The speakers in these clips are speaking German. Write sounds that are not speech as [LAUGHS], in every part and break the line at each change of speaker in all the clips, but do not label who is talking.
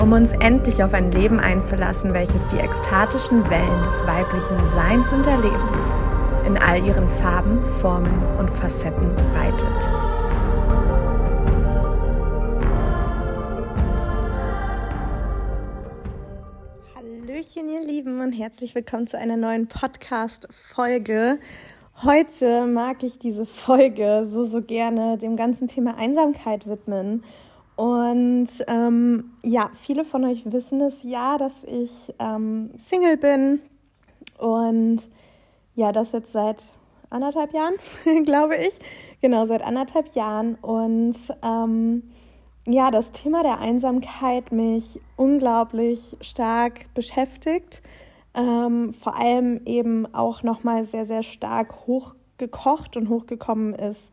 um uns endlich auf ein Leben einzulassen, welches die ekstatischen Wellen des weiblichen Seins und Erlebens in all ihren Farben, Formen und Facetten reitet. Hallöchen, ihr Lieben, und herzlich willkommen zu einer neuen Podcast-Folge. Heute mag ich diese Folge so, so gerne dem ganzen Thema Einsamkeit widmen und ähm, ja, viele von euch wissen es ja, dass ich ähm, Single bin und ja, das jetzt seit anderthalb Jahren, [LAUGHS] glaube ich. Genau, seit anderthalb Jahren. Und ähm, ja, das Thema der Einsamkeit mich unglaublich stark beschäftigt. Ähm, vor allem eben auch nochmal sehr, sehr stark hochgekocht und hochgekommen ist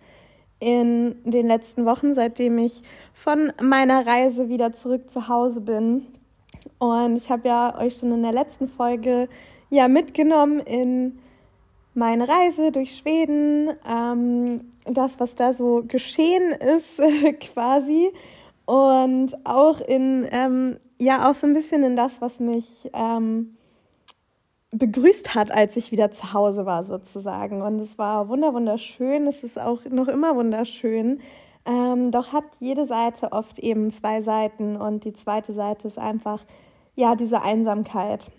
in den letzten Wochen, seitdem ich von meiner Reise wieder zurück zu Hause bin. Und ich habe ja euch schon in der letzten Folge ja mitgenommen in meine Reise durch Schweden, ähm, das, was da so geschehen ist, [LAUGHS] quasi. Und auch in, ähm, ja, auch so ein bisschen in das, was mich ähm, begrüßt hat, als ich wieder zu Hause war sozusagen. Und es war wunderschön. Es ist auch noch immer wunderschön. Ähm, doch hat jede Seite oft eben zwei Seiten und die zweite Seite ist einfach ja diese Einsamkeit.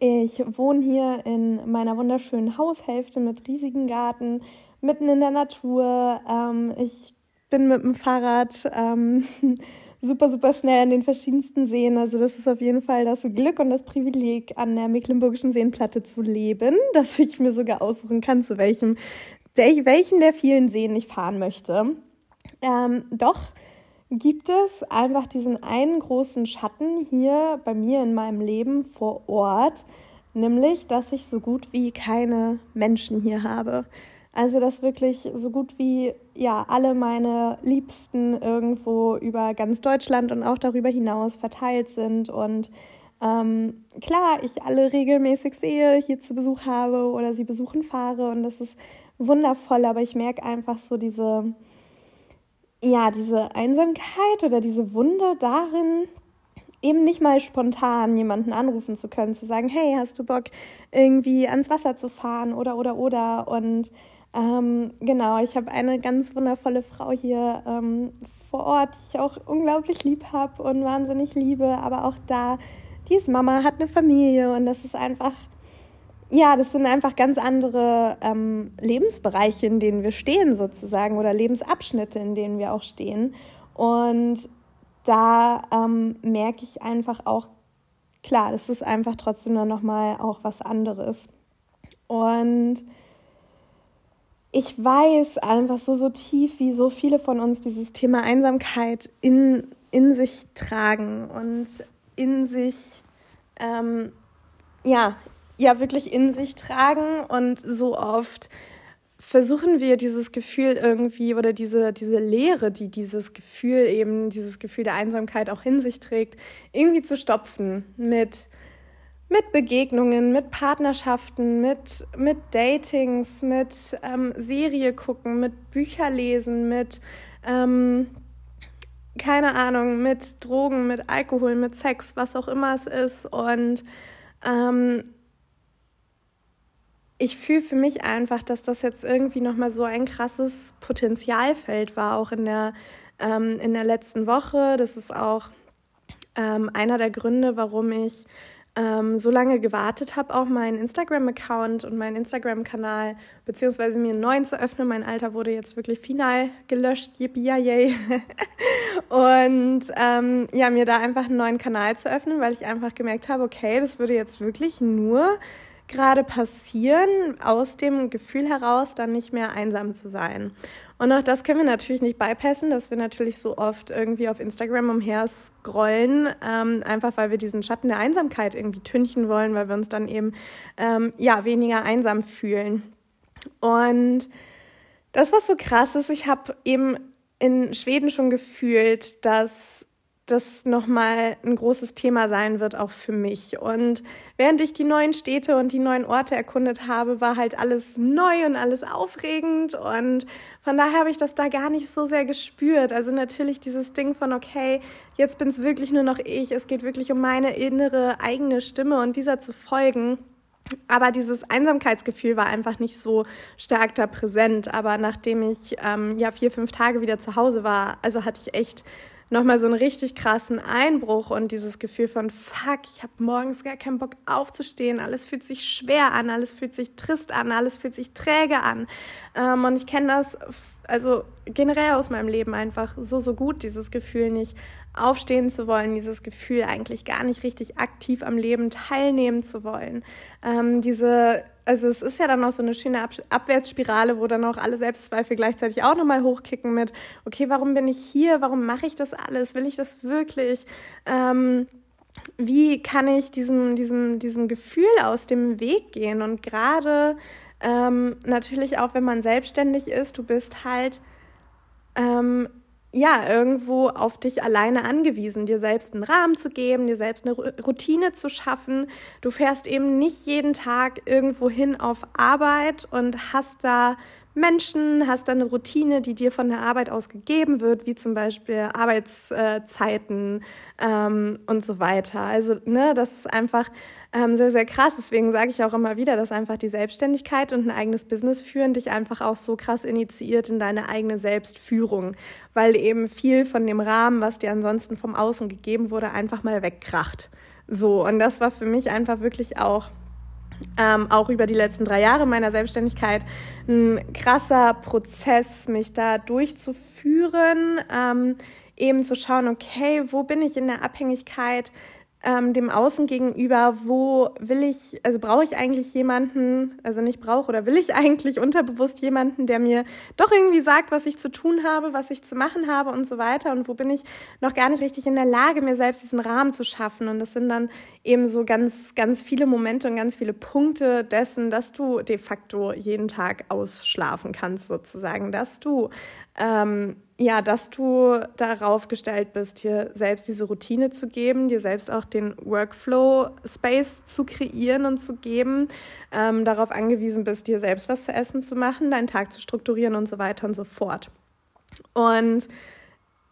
Ich wohne hier in meiner wunderschönen Haushälfte mit riesigem Garten, mitten in der Natur. Ähm, ich bin mit dem Fahrrad ähm, [LAUGHS] super, super schnell an den verschiedensten Seen. Also das ist auf jeden Fall das Glück und das Privileg, an der Mecklenburgischen Seenplatte zu leben, [LAUGHS] dass ich mir sogar aussuchen kann, zu welchem, welchen der vielen Seen ich fahren möchte. Ähm, doch gibt es einfach diesen einen großen Schatten hier bei mir in meinem Leben vor Ort, nämlich, dass ich so gut wie keine Menschen hier habe. Also, dass wirklich so gut wie ja alle meine Liebsten irgendwo über ganz Deutschland und auch darüber hinaus verteilt sind. Und ähm, klar, ich alle regelmäßig sehe, hier zu Besuch habe oder sie besuchen fahre und das ist wundervoll, aber ich merke einfach so diese, ja, diese Einsamkeit oder diese Wunde darin, eben nicht mal spontan jemanden anrufen zu können, zu sagen, hey, hast du Bock, irgendwie ans Wasser zu fahren oder oder oder? Und ähm, genau, ich habe eine ganz wundervolle Frau hier ähm, vor Ort, die ich auch unglaublich lieb habe und wahnsinnig liebe, aber auch da, die ist Mama, hat eine Familie und das ist einfach, ja, das sind einfach ganz andere ähm, Lebensbereiche, in denen wir stehen sozusagen oder Lebensabschnitte, in denen wir auch stehen. Und da ähm, merke ich einfach auch, klar, das ist einfach trotzdem dann nochmal auch was anderes. Und ich weiß einfach so, so tief, wie so viele von uns dieses Thema Einsamkeit in, in sich tragen und in sich, ähm, ja, ja, wirklich in sich tragen und so oft versuchen wir dieses Gefühl irgendwie oder diese, diese Leere, die dieses Gefühl eben, dieses Gefühl der Einsamkeit auch in sich trägt, irgendwie zu stopfen mit mit Begegnungen, mit Partnerschaften, mit, mit Datings, mit ähm, Serie gucken, mit Bücher lesen, mit, ähm, keine Ahnung, mit Drogen, mit Alkohol, mit Sex, was auch immer es ist. Und ähm, ich fühle für mich einfach, dass das jetzt irgendwie nochmal so ein krasses Potenzialfeld war, auch in der, ähm, in der letzten Woche. Das ist auch ähm, einer der Gründe, warum ich ähm, so lange gewartet habe, auch meinen Instagram-Account und meinen Instagram-Kanal, beziehungsweise mir einen neuen zu öffnen. Mein alter wurde jetzt wirklich final gelöscht, yippie yay. [LAUGHS] und ähm, ja, mir da einfach einen neuen Kanal zu öffnen, weil ich einfach gemerkt habe, okay, das würde jetzt wirklich nur gerade passieren, aus dem Gefühl heraus, dann nicht mehr einsam zu sein. Und auch das können wir natürlich nicht bypassen, dass wir natürlich so oft irgendwie auf Instagram umher scrollen, ähm, einfach weil wir diesen Schatten der Einsamkeit irgendwie tünchen wollen, weil wir uns dann eben ähm, ja weniger einsam fühlen. Und das, was so krass ist, ich habe eben in Schweden schon gefühlt, dass das nochmal ein großes Thema sein wird, auch für mich. Und während ich die neuen Städte und die neuen Orte erkundet habe, war halt alles neu und alles aufregend. Und von daher habe ich das da gar nicht so sehr gespürt. Also natürlich dieses Ding von, okay, jetzt bin es wirklich nur noch ich. Es geht wirklich um meine innere eigene Stimme und dieser zu folgen. Aber dieses Einsamkeitsgefühl war einfach nicht so stark da präsent. Aber nachdem ich ähm, ja vier, fünf Tage wieder zu Hause war, also hatte ich echt nochmal so einen richtig krassen Einbruch und dieses Gefühl von, fuck, ich habe morgens gar keinen Bock aufzustehen, alles fühlt sich schwer an, alles fühlt sich trist an, alles fühlt sich träge an. Ähm, und ich kenne das also generell aus meinem Leben einfach so, so gut, dieses Gefühl nicht aufstehen zu wollen, dieses Gefühl eigentlich gar nicht richtig aktiv am Leben teilnehmen zu wollen. Ähm, diese, also es ist ja dann auch so eine schöne Ab Abwärtsspirale, wo dann auch alle Selbstzweifel gleichzeitig auch nochmal hochkicken mit, okay, warum bin ich hier? Warum mache ich das alles? Will ich das wirklich? Ähm, wie kann ich diesem, diesem, diesem Gefühl aus dem Weg gehen? Und gerade ähm, natürlich auch, wenn man selbstständig ist, du bist halt ähm, ja, irgendwo auf dich alleine angewiesen, dir selbst einen Rahmen zu geben, dir selbst eine Routine zu schaffen. Du fährst eben nicht jeden Tag irgendwo hin auf Arbeit und hast da Menschen, hast da eine Routine, die dir von der Arbeit aus gegeben wird, wie zum Beispiel Arbeitszeiten ähm, und so weiter. Also, ne, das ist einfach ähm, sehr, sehr krass. Deswegen sage ich auch immer wieder, dass einfach die Selbstständigkeit und ein eigenes Business führen dich einfach auch so krass initiiert in deine eigene Selbstführung, weil eben viel von dem Rahmen, was dir ansonsten vom Außen gegeben wurde, einfach mal wegkracht. So, und das war für mich einfach wirklich auch ähm, auch über die letzten drei Jahre meiner Selbstständigkeit ein krasser Prozess, mich da durchzuführen, ähm, eben zu schauen, okay, wo bin ich in der Abhängigkeit ähm, dem Außen gegenüber, wo will ich, also brauche ich eigentlich jemanden, also nicht brauche oder will ich [LAUGHS] eigentlich unterbewusst jemanden, der mir doch irgendwie sagt, was ich zu tun habe, was ich zu machen habe und so weiter. Und wo bin ich noch gar nicht richtig in der Lage, mir selbst diesen Rahmen zu schaffen. Und das sind dann eben so ganz, ganz viele Momente und ganz viele Punkte dessen, dass du de facto jeden Tag ausschlafen kannst sozusagen, dass du ähm, ja, dass du darauf gestellt bist, dir selbst diese Routine zu geben, dir selbst auch den Workflow-Space zu kreieren und zu geben, ähm, darauf angewiesen bist, dir selbst was zu essen zu machen, deinen Tag zu strukturieren und so weiter und so fort. Und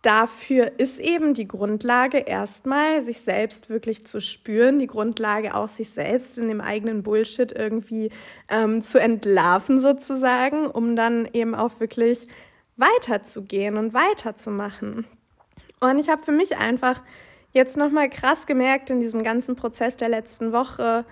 dafür ist eben die Grundlage erstmal, sich selbst wirklich zu spüren, die Grundlage auch, sich selbst in dem eigenen Bullshit irgendwie ähm, zu entlarven sozusagen, um dann eben auch wirklich weiterzugehen und weiterzumachen. Und ich habe für mich einfach jetzt nochmal krass gemerkt in diesem ganzen Prozess der letzten Woche,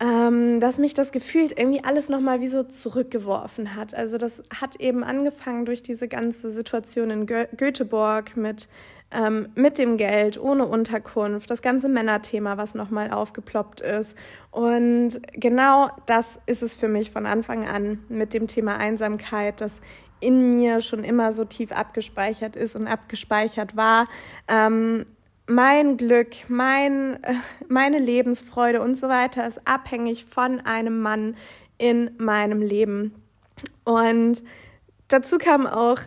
ähm, dass mich das Gefühl irgendwie alles nochmal wie so zurückgeworfen hat. Also das hat eben angefangen durch diese ganze Situation in Gö Göteborg mit, ähm, mit dem Geld, ohne Unterkunft, das ganze Männerthema, was nochmal aufgeploppt ist. Und genau das ist es für mich von Anfang an mit dem Thema Einsamkeit, dass in mir schon immer so tief abgespeichert ist und abgespeichert war. Ähm, mein Glück, mein, [LAUGHS] meine Lebensfreude und so weiter ist abhängig von einem Mann in meinem Leben. Und Dazu kam auch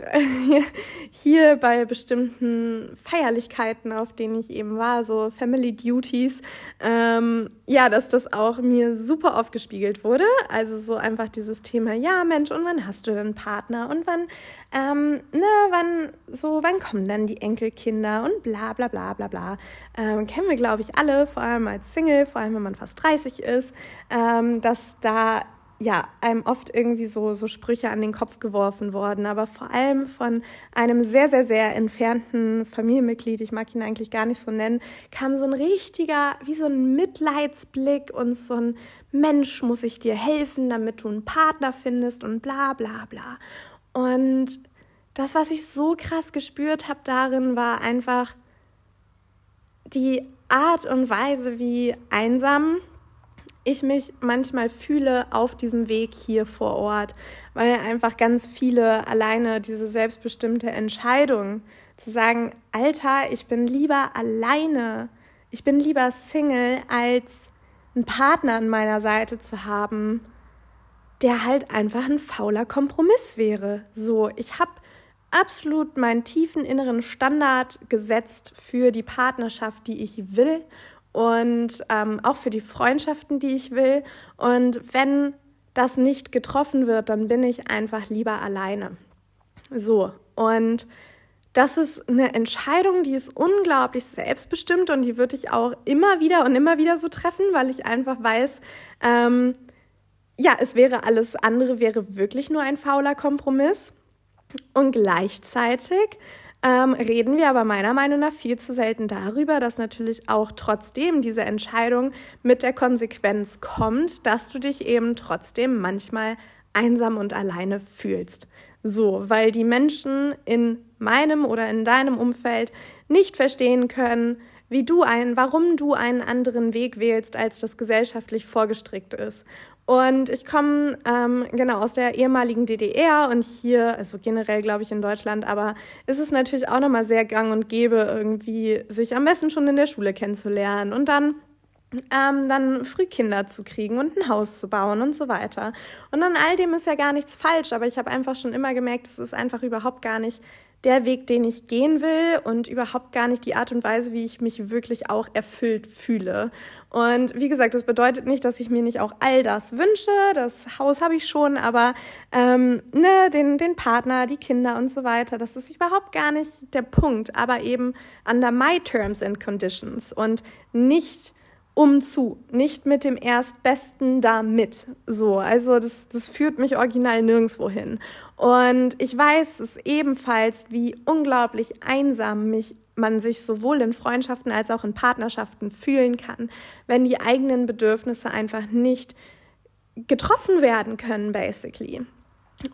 [LAUGHS] hier bei bestimmten Feierlichkeiten, auf denen ich eben war, so Family Duties, ähm, ja, dass das auch mir super oft gespiegelt wurde. Also so einfach dieses Thema, ja Mensch, und wann hast du denn einen Partner? Und wann, ähm, ne, wann, so, wann kommen dann die Enkelkinder? Und bla bla bla bla bla. Ähm, kennen wir, glaube ich, alle, vor allem als Single, vor allem wenn man fast 30 ist, ähm, dass da ja, einem oft irgendwie so, so Sprüche an den Kopf geworfen worden, aber vor allem von einem sehr, sehr, sehr entfernten Familienmitglied, ich mag ihn eigentlich gar nicht so nennen, kam so ein richtiger, wie so ein Mitleidsblick und so ein Mensch, muss ich dir helfen, damit du einen Partner findest und bla, bla, bla. Und das, was ich so krass gespürt habe darin, war einfach die Art und Weise, wie einsam ich mich manchmal fühle auf diesem Weg hier vor Ort, weil einfach ganz viele alleine diese selbstbestimmte Entscheidung zu sagen, Alter, ich bin lieber alleine, ich bin lieber Single, als einen Partner an meiner Seite zu haben, der halt einfach ein fauler Kompromiss wäre. So, ich habe absolut meinen tiefen inneren Standard gesetzt für die Partnerschaft, die ich will und ähm, auch für die Freundschaften, die ich will. Und wenn das nicht getroffen wird, dann bin ich einfach lieber alleine. So, und das ist eine Entscheidung, die ist unglaublich selbstbestimmt und die würde ich auch immer wieder und immer wieder so treffen, weil ich einfach weiß, ähm, ja, es wäre alles andere, wäre wirklich nur ein fauler Kompromiss. Und gleichzeitig ähm, reden wir aber meiner Meinung nach viel zu selten darüber, dass natürlich auch trotzdem diese Entscheidung mit der Konsequenz kommt, dass du dich eben trotzdem manchmal einsam und alleine fühlst. So, weil die Menschen in meinem oder in deinem Umfeld nicht verstehen können, wie du ein, warum du einen anderen Weg wählst, als das gesellschaftlich vorgestrickt ist. Und ich komme ähm, genau aus der ehemaligen DDR und hier, also generell glaube ich in Deutschland, aber ist es natürlich auch nochmal sehr gang und gäbe, irgendwie sich am besten schon in der Schule kennenzulernen und dann ähm, dann früh Kinder zu kriegen und ein Haus zu bauen und so weiter. Und an all dem ist ja gar nichts falsch, aber ich habe einfach schon immer gemerkt, es ist einfach überhaupt gar nicht der Weg, den ich gehen will und überhaupt gar nicht die Art und Weise, wie ich mich wirklich auch erfüllt fühle. Und wie gesagt, das bedeutet nicht, dass ich mir nicht auch all das wünsche. Das Haus habe ich schon, aber ähm, ne, den, den Partner, die Kinder und so weiter, das ist überhaupt gar nicht der Punkt, aber eben under my terms and conditions und nicht umzu, nicht mit dem Erstbesten da mit. So, also das, das führt mich original nirgendwo hin. Und ich weiß es ebenfalls, wie unglaublich einsam mich man sich sowohl in Freundschaften als auch in Partnerschaften fühlen kann, wenn die eigenen Bedürfnisse einfach nicht getroffen werden können, basically.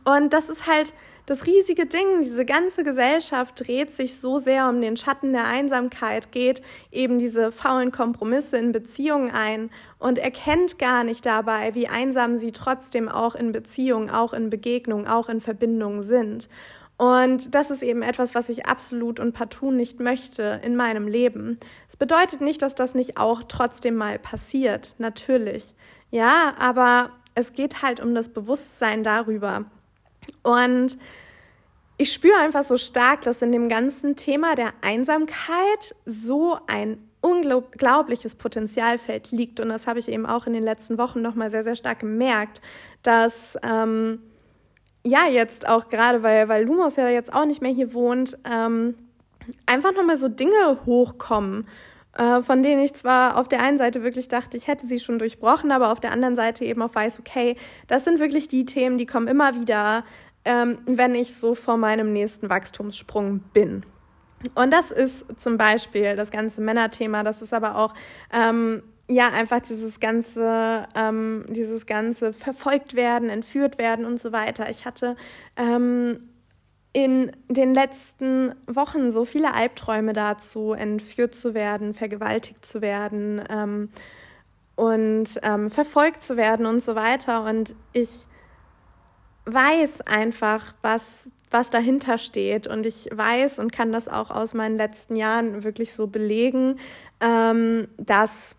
Und das ist halt das riesige Ding, diese ganze Gesellschaft dreht sich so sehr um den Schatten der Einsamkeit, geht eben diese faulen Kompromisse in Beziehungen ein und erkennt gar nicht dabei, wie einsam sie trotzdem auch in Beziehungen, auch in Begegnungen, auch in Verbindungen sind. Und das ist eben etwas, was ich absolut und partout nicht möchte in meinem Leben. Es bedeutet nicht, dass das nicht auch trotzdem mal passiert, natürlich. Ja, aber es geht halt um das Bewusstsein darüber, und ich spüre einfach so stark, dass in dem ganzen Thema der Einsamkeit so ein unglaubliches Potenzialfeld liegt. Und das habe ich eben auch in den letzten Wochen nochmal sehr, sehr stark gemerkt, dass ähm, ja jetzt auch gerade, weil, weil Lumos ja jetzt auch nicht mehr hier wohnt, ähm, einfach nochmal so Dinge hochkommen, von denen ich zwar auf der einen Seite wirklich dachte, ich hätte sie schon durchbrochen, aber auf der anderen Seite eben auch weiß, okay, das sind wirklich die Themen, die kommen immer wieder, ähm, wenn ich so vor meinem nächsten Wachstumssprung bin. Und das ist zum Beispiel das ganze Männerthema, das ist aber auch ähm, ja einfach dieses ganze, ähm, dieses ganze verfolgt werden, entführt werden und so weiter. Ich hatte ähm, in den letzten Wochen so viele Albträume dazu, entführt zu werden, vergewaltigt zu werden ähm, und ähm, verfolgt zu werden und so weiter. Und ich weiß einfach, was, was dahinter steht. Und ich weiß und kann das auch aus meinen letzten Jahren wirklich so belegen, ähm, dass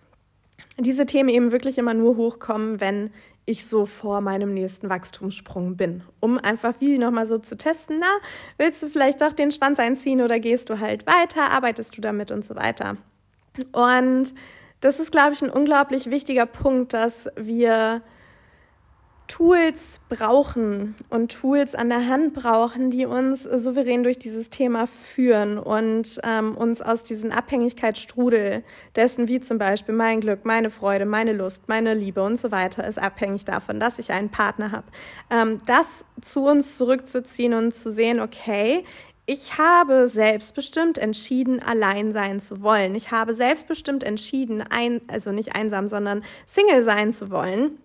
diese Themen eben wirklich immer nur hochkommen, wenn ich so vor meinem nächsten Wachstumssprung bin, um einfach wie nochmal so zu testen, na, willst du vielleicht doch den Schwanz einziehen oder gehst du halt weiter, arbeitest du damit und so weiter. Und das ist, glaube ich, ein unglaublich wichtiger Punkt, dass wir Tools brauchen und Tools an der Hand brauchen, die uns souverän durch dieses Thema führen und ähm, uns aus diesem Abhängigkeitsstrudel dessen, wie zum Beispiel mein Glück, meine Freude, meine Lust, meine Liebe und so weiter, ist abhängig davon, dass ich einen Partner habe. Ähm, das zu uns zurückzuziehen und zu sehen, okay, ich habe selbstbestimmt entschieden, allein sein zu wollen. Ich habe selbstbestimmt entschieden, ein, also nicht einsam, sondern Single sein zu wollen.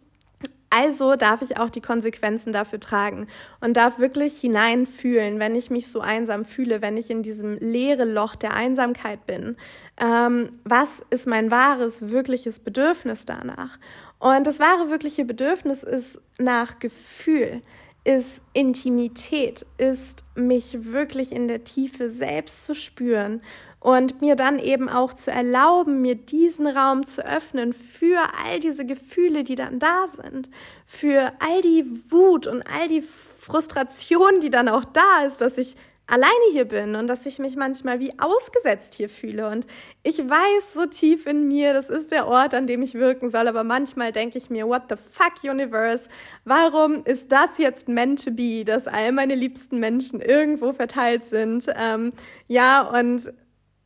Also darf ich auch die Konsequenzen dafür tragen und darf wirklich hineinfühlen, wenn ich mich so einsam fühle, wenn ich in diesem leere Loch der Einsamkeit bin. Ähm, was ist mein wahres, wirkliches Bedürfnis danach? Und das wahre, wirkliche Bedürfnis ist nach Gefühl, ist Intimität, ist mich wirklich in der Tiefe selbst zu spüren und mir dann eben auch zu erlauben, mir diesen Raum zu öffnen für all diese Gefühle, die dann da sind, für all die Wut und all die Frustration, die dann auch da ist, dass ich alleine hier bin und dass ich mich manchmal wie ausgesetzt hier fühle. Und ich weiß so tief in mir, das ist der Ort, an dem ich wirken soll, aber manchmal denke ich mir, what the fuck universe, warum ist das jetzt meant to be, dass all meine liebsten Menschen irgendwo verteilt sind? Ähm, ja, und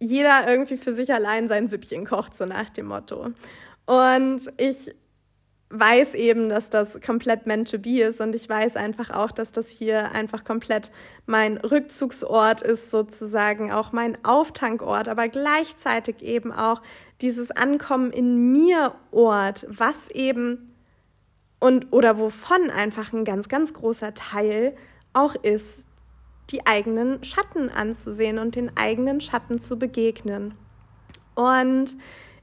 jeder irgendwie für sich allein sein Süppchen kocht, so nach dem Motto. Und ich weiß eben, dass das komplett meant to be ist und ich weiß einfach auch, dass das hier einfach komplett mein Rückzugsort ist, sozusagen auch mein Auftankort, aber gleichzeitig eben auch dieses Ankommen in mir Ort, was eben und oder wovon einfach ein ganz, ganz großer Teil auch ist, die eigenen Schatten anzusehen und den eigenen Schatten zu begegnen. Und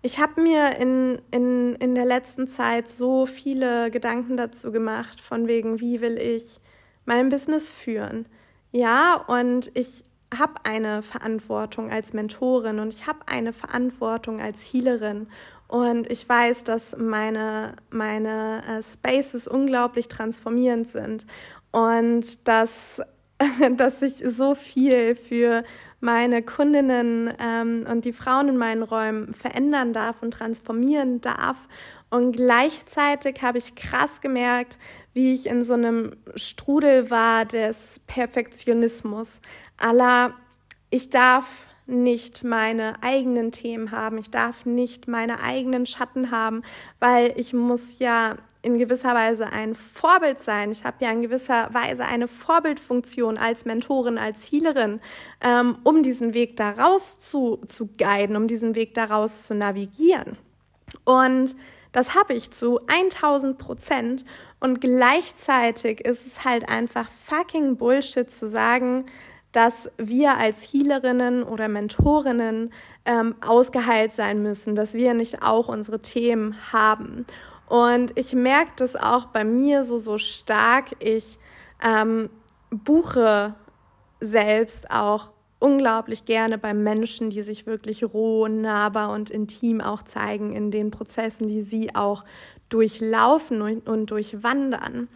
ich habe mir in, in, in der letzten Zeit so viele Gedanken dazu gemacht, von wegen, wie will ich mein Business führen. Ja, und ich habe eine Verantwortung als Mentorin und ich habe eine Verantwortung als Healerin. Und ich weiß, dass meine, meine äh, Spaces unglaublich transformierend sind und dass [LAUGHS] dass ich so viel für meine Kundinnen ähm, und die Frauen in meinen Räumen verändern darf und transformieren darf. Und gleichzeitig habe ich krass gemerkt, wie ich in so einem Strudel war des Perfektionismus. Allah, ich darf nicht meine eigenen Themen haben, ich darf nicht meine eigenen Schatten haben, weil ich muss ja in gewisser Weise ein Vorbild sein. Ich habe ja in gewisser Weise eine Vorbildfunktion als Mentorin, als Healerin, ähm, um diesen Weg daraus zu, zu guiden, um diesen Weg daraus zu navigieren. Und das habe ich zu 1000 Prozent. Und gleichzeitig ist es halt einfach fucking Bullshit zu sagen, dass wir als Healerinnen oder Mentorinnen ähm, ausgeheilt sein müssen, dass wir nicht auch unsere Themen haben. Und ich merke das auch bei mir so, so stark. Ich ähm, buche selbst auch unglaublich gerne bei Menschen, die sich wirklich roh, nahbar und intim auch zeigen in den Prozessen, die sie auch durchlaufen und, und durchwandern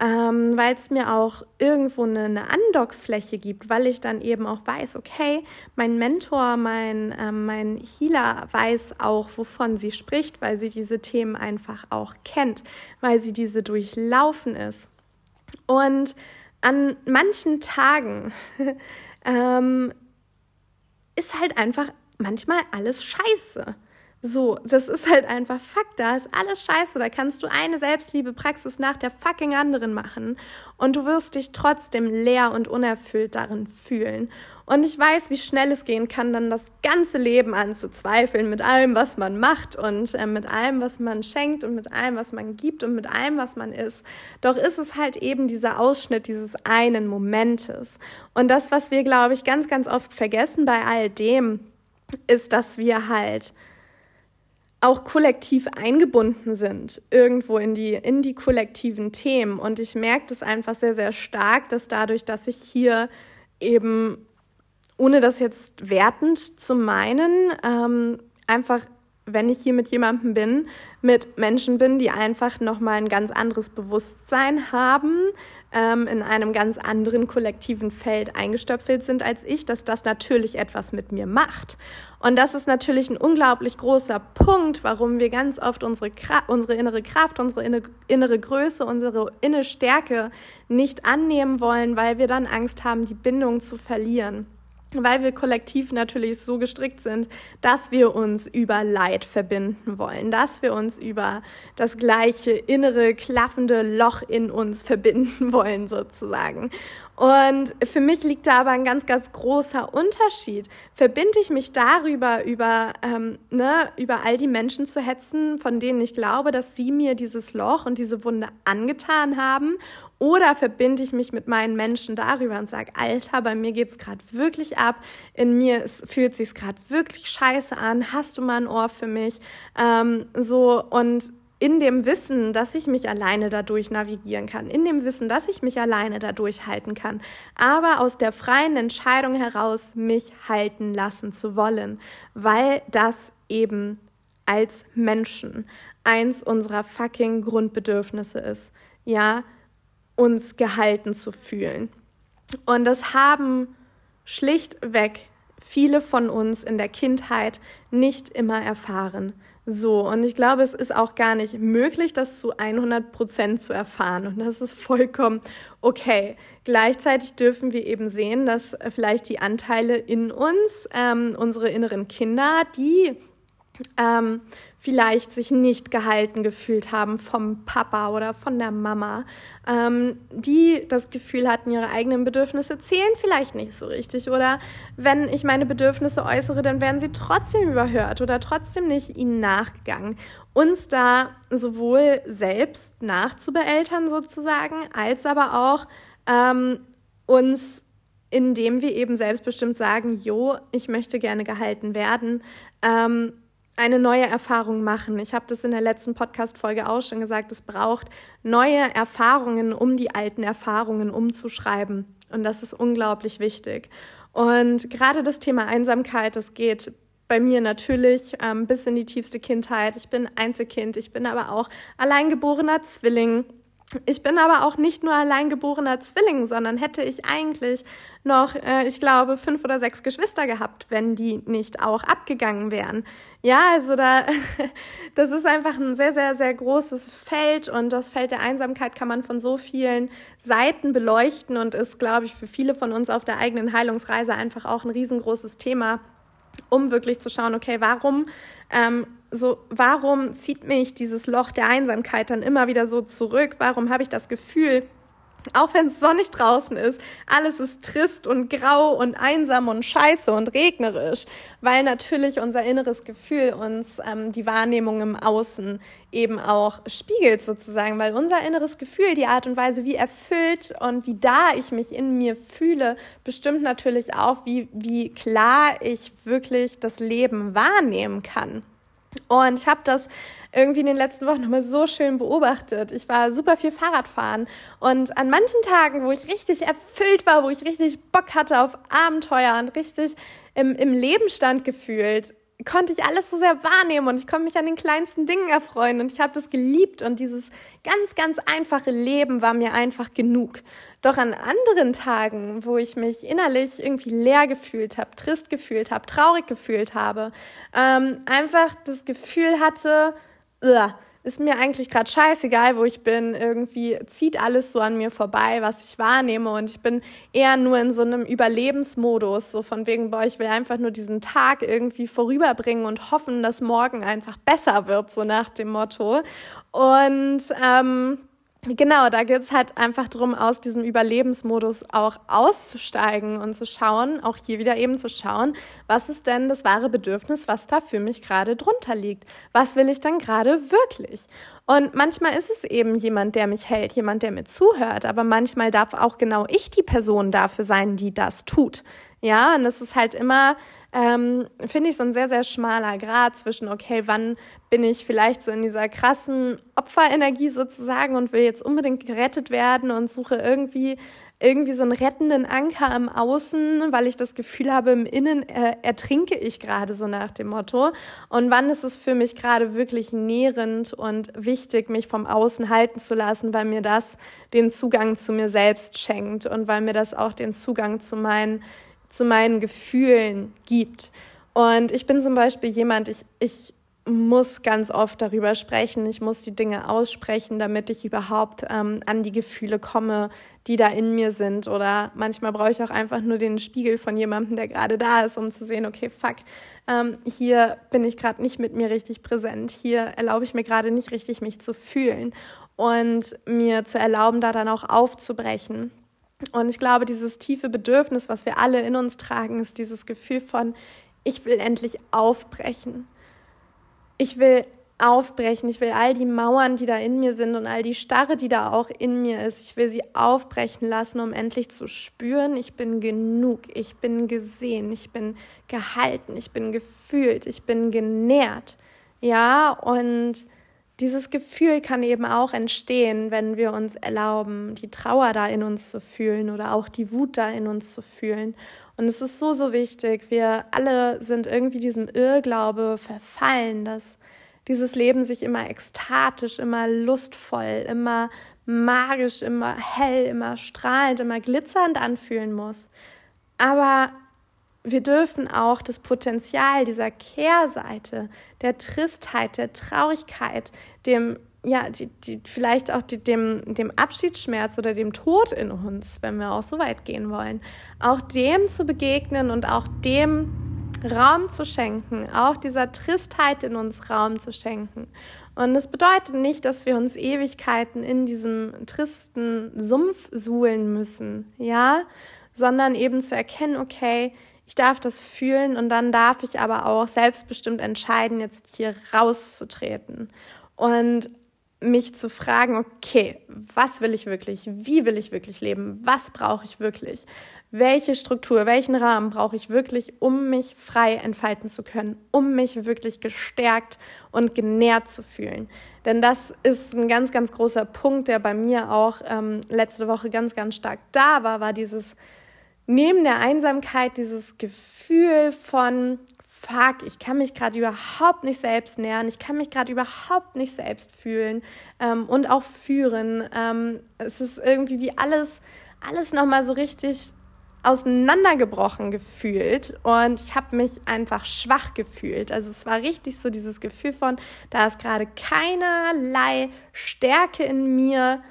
ähm, weil es mir auch irgendwo eine, eine Andockfläche gibt, weil ich dann eben auch weiß, okay, mein Mentor, mein, ähm, mein Healer weiß auch, wovon sie spricht, weil sie diese Themen einfach auch kennt, weil sie diese durchlaufen ist. Und an manchen Tagen [LAUGHS] ähm, ist halt einfach manchmal alles scheiße. So, das ist halt einfach Fakt, da ist alles scheiße, da kannst du eine Selbstliebe-Praxis nach der fucking anderen machen und du wirst dich trotzdem leer und unerfüllt darin fühlen. Und ich weiß, wie schnell es gehen kann, dann das ganze Leben anzuzweifeln mit allem, was man macht und äh, mit allem, was man schenkt und mit allem, was man gibt und mit allem, was man ist. Doch ist es halt eben dieser Ausschnitt dieses einen Momentes. Und das, was wir, glaube ich, ganz, ganz oft vergessen bei all dem, ist, dass wir halt auch kollektiv eingebunden sind, irgendwo in die, in die kollektiven Themen. Und ich merke das einfach sehr, sehr stark, dass dadurch, dass ich hier eben, ohne das jetzt wertend zu meinen, ähm, einfach, wenn ich hier mit jemandem bin, mit Menschen bin, die einfach nochmal ein ganz anderes Bewusstsein haben, ähm, in einem ganz anderen kollektiven Feld eingestöpselt sind als ich, dass das natürlich etwas mit mir macht. Und das ist natürlich ein unglaublich großer Punkt, warum wir ganz oft unsere, unsere innere Kraft, unsere innere Größe, unsere innere Stärke nicht annehmen wollen, weil wir dann Angst haben, die Bindung zu verlieren weil wir kollektiv natürlich so gestrickt sind, dass wir uns über Leid verbinden wollen, dass wir uns über das gleiche innere klaffende Loch in uns verbinden wollen sozusagen. Und für mich liegt da aber ein ganz, ganz großer Unterschied. Verbinde ich mich darüber, über, ähm, ne, über all die Menschen zu hetzen, von denen ich glaube, dass sie mir dieses Loch und diese Wunde angetan haben? Oder verbinde ich mich mit meinen Menschen darüber und sage, Alter, bei mir geht's gerade wirklich ab, in mir es fühlt sich's gerade wirklich scheiße an, hast du mal ein Ohr für mich? Ähm, so und in dem Wissen, dass ich mich alleine dadurch navigieren kann, in dem Wissen, dass ich mich alleine dadurch halten kann, aber aus der freien Entscheidung heraus, mich halten lassen zu wollen, weil das eben als Menschen eins unserer fucking Grundbedürfnisse ist, ja, uns gehalten zu fühlen. Und das haben schlichtweg viele von uns in der Kindheit nicht immer erfahren. So, und ich glaube, es ist auch gar nicht möglich, das zu 100 Prozent zu erfahren. Und das ist vollkommen okay. Gleichzeitig dürfen wir eben sehen, dass vielleicht die Anteile in uns, ähm, unsere inneren Kinder, die ähm, vielleicht sich nicht gehalten gefühlt haben vom Papa oder von der Mama, ähm, die das Gefühl hatten, ihre eigenen Bedürfnisse zählen vielleicht nicht so richtig. Oder wenn ich meine Bedürfnisse äußere, dann werden sie trotzdem überhört oder trotzdem nicht ihnen nachgegangen. Uns da sowohl selbst nachzubeeltern sozusagen, als aber auch ähm, uns indem wir eben selbstbestimmt sagen, jo, ich möchte gerne gehalten werden, ähm, eine neue Erfahrung machen. Ich habe das in der letzten Podcast-Folge auch schon gesagt. Es braucht neue Erfahrungen, um die alten Erfahrungen umzuschreiben. Und das ist unglaublich wichtig. Und gerade das Thema Einsamkeit, das geht bei mir natürlich ähm, bis in die tiefste Kindheit. Ich bin Einzelkind, ich bin aber auch alleingeborener Zwilling. Ich bin aber auch nicht nur alleingeborener Zwilling, sondern hätte ich eigentlich noch, äh, ich glaube, fünf oder sechs Geschwister gehabt, wenn die nicht auch abgegangen wären. Ja, also da, [LAUGHS] das ist einfach ein sehr, sehr, sehr großes Feld und das Feld der Einsamkeit kann man von so vielen Seiten beleuchten und ist, glaube ich, für viele von uns auf der eigenen Heilungsreise einfach auch ein riesengroßes Thema, um wirklich zu schauen, okay, warum ähm, so, warum zieht mich dieses Loch der Einsamkeit dann immer wieder so zurück? Warum habe ich das Gefühl, auch wenn es sonnig draußen ist, alles ist trist und grau und einsam und scheiße und regnerisch, weil natürlich unser inneres Gefühl uns ähm, die Wahrnehmung im Außen eben auch spiegelt sozusagen, weil unser inneres Gefühl, die Art und Weise, wie erfüllt und wie da ich mich in mir fühle, bestimmt natürlich auch, wie, wie klar ich wirklich das Leben wahrnehmen kann. Und ich habe das irgendwie in den letzten Wochen nochmal so schön beobachtet. Ich war super viel Fahrradfahren und an manchen Tagen, wo ich richtig erfüllt war, wo ich richtig Bock hatte auf Abenteuer und richtig im, im Leben stand gefühlt, konnte ich alles so sehr wahrnehmen und ich konnte mich an den kleinsten Dingen erfreuen und ich habe das geliebt und dieses ganz, ganz einfache Leben war mir einfach genug. Doch an anderen Tagen, wo ich mich innerlich irgendwie leer gefühlt habe, trist gefühlt habe, traurig gefühlt habe, ähm, einfach das Gefühl hatte, ugh, ist mir eigentlich gerade scheißegal, wo ich bin. Irgendwie zieht alles so an mir vorbei, was ich wahrnehme. Und ich bin eher nur in so einem Überlebensmodus, so von wegen, boah, ich will einfach nur diesen Tag irgendwie vorüberbringen und hoffen, dass morgen einfach besser wird, so nach dem Motto. Und ähm, Genau, da geht es halt einfach darum, aus diesem Überlebensmodus auch auszusteigen und zu schauen, auch hier wieder eben zu schauen, was ist denn das wahre Bedürfnis, was da für mich gerade drunter liegt? Was will ich dann gerade wirklich? Und manchmal ist es eben jemand, der mich hält, jemand, der mir zuhört, aber manchmal darf auch genau ich die Person dafür sein, die das tut. Ja, und das ist halt immer ähm, finde ich so ein sehr, sehr schmaler Grad zwischen, okay, wann bin ich vielleicht so in dieser krassen Opferenergie sozusagen und will jetzt unbedingt gerettet werden und suche irgendwie irgendwie so einen rettenden Anker im Außen, weil ich das Gefühl habe, im Innen äh, ertrinke ich gerade so nach dem Motto. Und wann ist es für mich gerade wirklich nährend und wichtig, mich vom Außen halten zu lassen, weil mir das den Zugang zu mir selbst schenkt und weil mir das auch den Zugang zu meinen zu meinen Gefühlen gibt. Und ich bin zum Beispiel jemand, ich, ich muss ganz oft darüber sprechen, ich muss die Dinge aussprechen, damit ich überhaupt ähm, an die Gefühle komme, die da in mir sind. Oder manchmal brauche ich auch einfach nur den Spiegel von jemandem, der gerade da ist, um zu sehen, okay, fuck, ähm, hier bin ich gerade nicht mit mir richtig präsent, hier erlaube ich mir gerade nicht richtig, mich zu fühlen und mir zu erlauben, da dann auch aufzubrechen. Und ich glaube, dieses tiefe Bedürfnis, was wir alle in uns tragen, ist dieses Gefühl von, ich will endlich aufbrechen. Ich will aufbrechen. Ich will all die Mauern, die da in mir sind und all die Starre, die da auch in mir ist, ich will sie aufbrechen lassen, um endlich zu spüren, ich bin genug, ich bin gesehen, ich bin gehalten, ich bin gefühlt, ich bin genährt. Ja, und dieses Gefühl kann eben auch entstehen, wenn wir uns erlauben, die Trauer da in uns zu fühlen oder auch die Wut da in uns zu fühlen. Und es ist so, so wichtig. Wir alle sind irgendwie diesem Irrglaube verfallen, dass dieses Leben sich immer ekstatisch, immer lustvoll, immer magisch, immer hell, immer strahlend, immer glitzernd anfühlen muss. Aber wir dürfen auch das Potenzial dieser Kehrseite, der Tristheit, der Traurigkeit, dem ja, die, die, vielleicht auch die, dem, dem Abschiedsschmerz oder dem Tod in uns, wenn wir auch so weit gehen wollen, auch dem zu begegnen und auch dem Raum zu schenken, auch dieser Tristheit in uns Raum zu schenken. Und es bedeutet nicht, dass wir uns Ewigkeiten in diesem tristen Sumpf suhlen müssen, ja, sondern eben zu erkennen, okay, ich darf das fühlen und dann darf ich aber auch selbstbestimmt entscheiden, jetzt hier rauszutreten und mich zu fragen, okay, was will ich wirklich? Wie will ich wirklich leben? Was brauche ich wirklich? welche Struktur, welchen Rahmen brauche ich wirklich, um mich frei entfalten zu können, um mich wirklich gestärkt und genährt zu fühlen. Denn das ist ein ganz, ganz großer Punkt, der bei mir auch ähm, letzte Woche ganz, ganz stark da war, war dieses neben der Einsamkeit, dieses Gefühl von, fuck, ich kann mich gerade überhaupt nicht selbst nähern, ich kann mich gerade überhaupt nicht selbst fühlen ähm, und auch führen. Ähm, es ist irgendwie wie alles, alles nochmal so richtig auseinandergebrochen gefühlt und ich habe mich einfach schwach gefühlt. Also es war richtig so dieses Gefühl von, da ist gerade keinerlei Stärke in mir,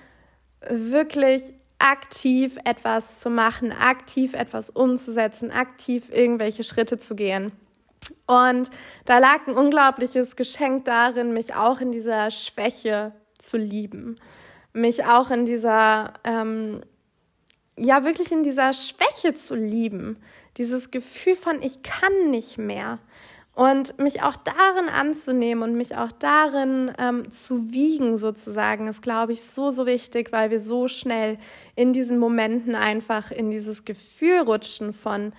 wirklich aktiv etwas zu machen, aktiv etwas umzusetzen, aktiv irgendwelche Schritte zu gehen. Und da lag ein unglaubliches Geschenk darin, mich auch in dieser Schwäche zu lieben, mich auch in dieser ähm, ja wirklich in dieser Schwäche zu lieben, dieses Gefühl von ich kann nicht mehr und mich auch darin anzunehmen und mich auch darin ähm, zu wiegen sozusagen, ist glaube ich so so wichtig, weil wir so schnell in diesen Momenten einfach in dieses Gefühl rutschen von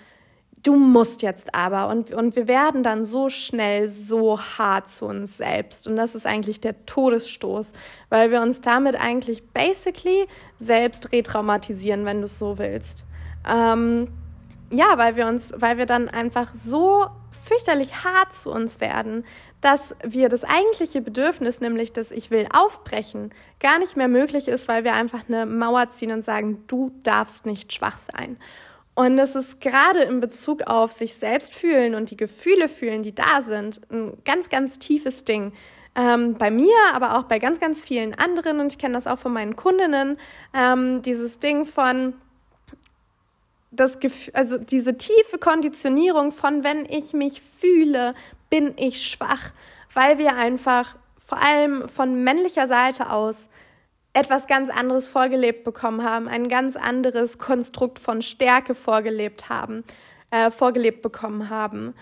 du musst jetzt aber. Und, und wir werden dann so schnell so hart zu uns selbst. Und das ist eigentlich der Todesstoß, weil wir uns damit eigentlich basically selbst retraumatisieren, wenn du es so willst. Ähm, ja, weil wir uns, weil wir dann einfach so fürchterlich hart zu uns werden, dass wir das eigentliche Bedürfnis, nämlich das Ich will aufbrechen, gar nicht mehr möglich ist, weil wir einfach eine Mauer ziehen und sagen, du darfst nicht schwach sein. Und es ist gerade in Bezug auf sich selbst fühlen und die Gefühle fühlen, die da sind, ein ganz, ganz tiefes Ding. Ähm, bei mir, aber auch bei ganz, ganz vielen anderen und ich kenne das auch von meinen Kundinnen, ähm, dieses Ding von, das Gefühl, also diese tiefe Konditionierung von, wenn ich mich fühle, bin ich schwach, weil wir einfach vor allem von männlicher Seite aus etwas ganz anderes vorgelebt bekommen haben, ein ganz anderes Konstrukt von Stärke vorgelebt haben, äh, vorgelebt bekommen haben.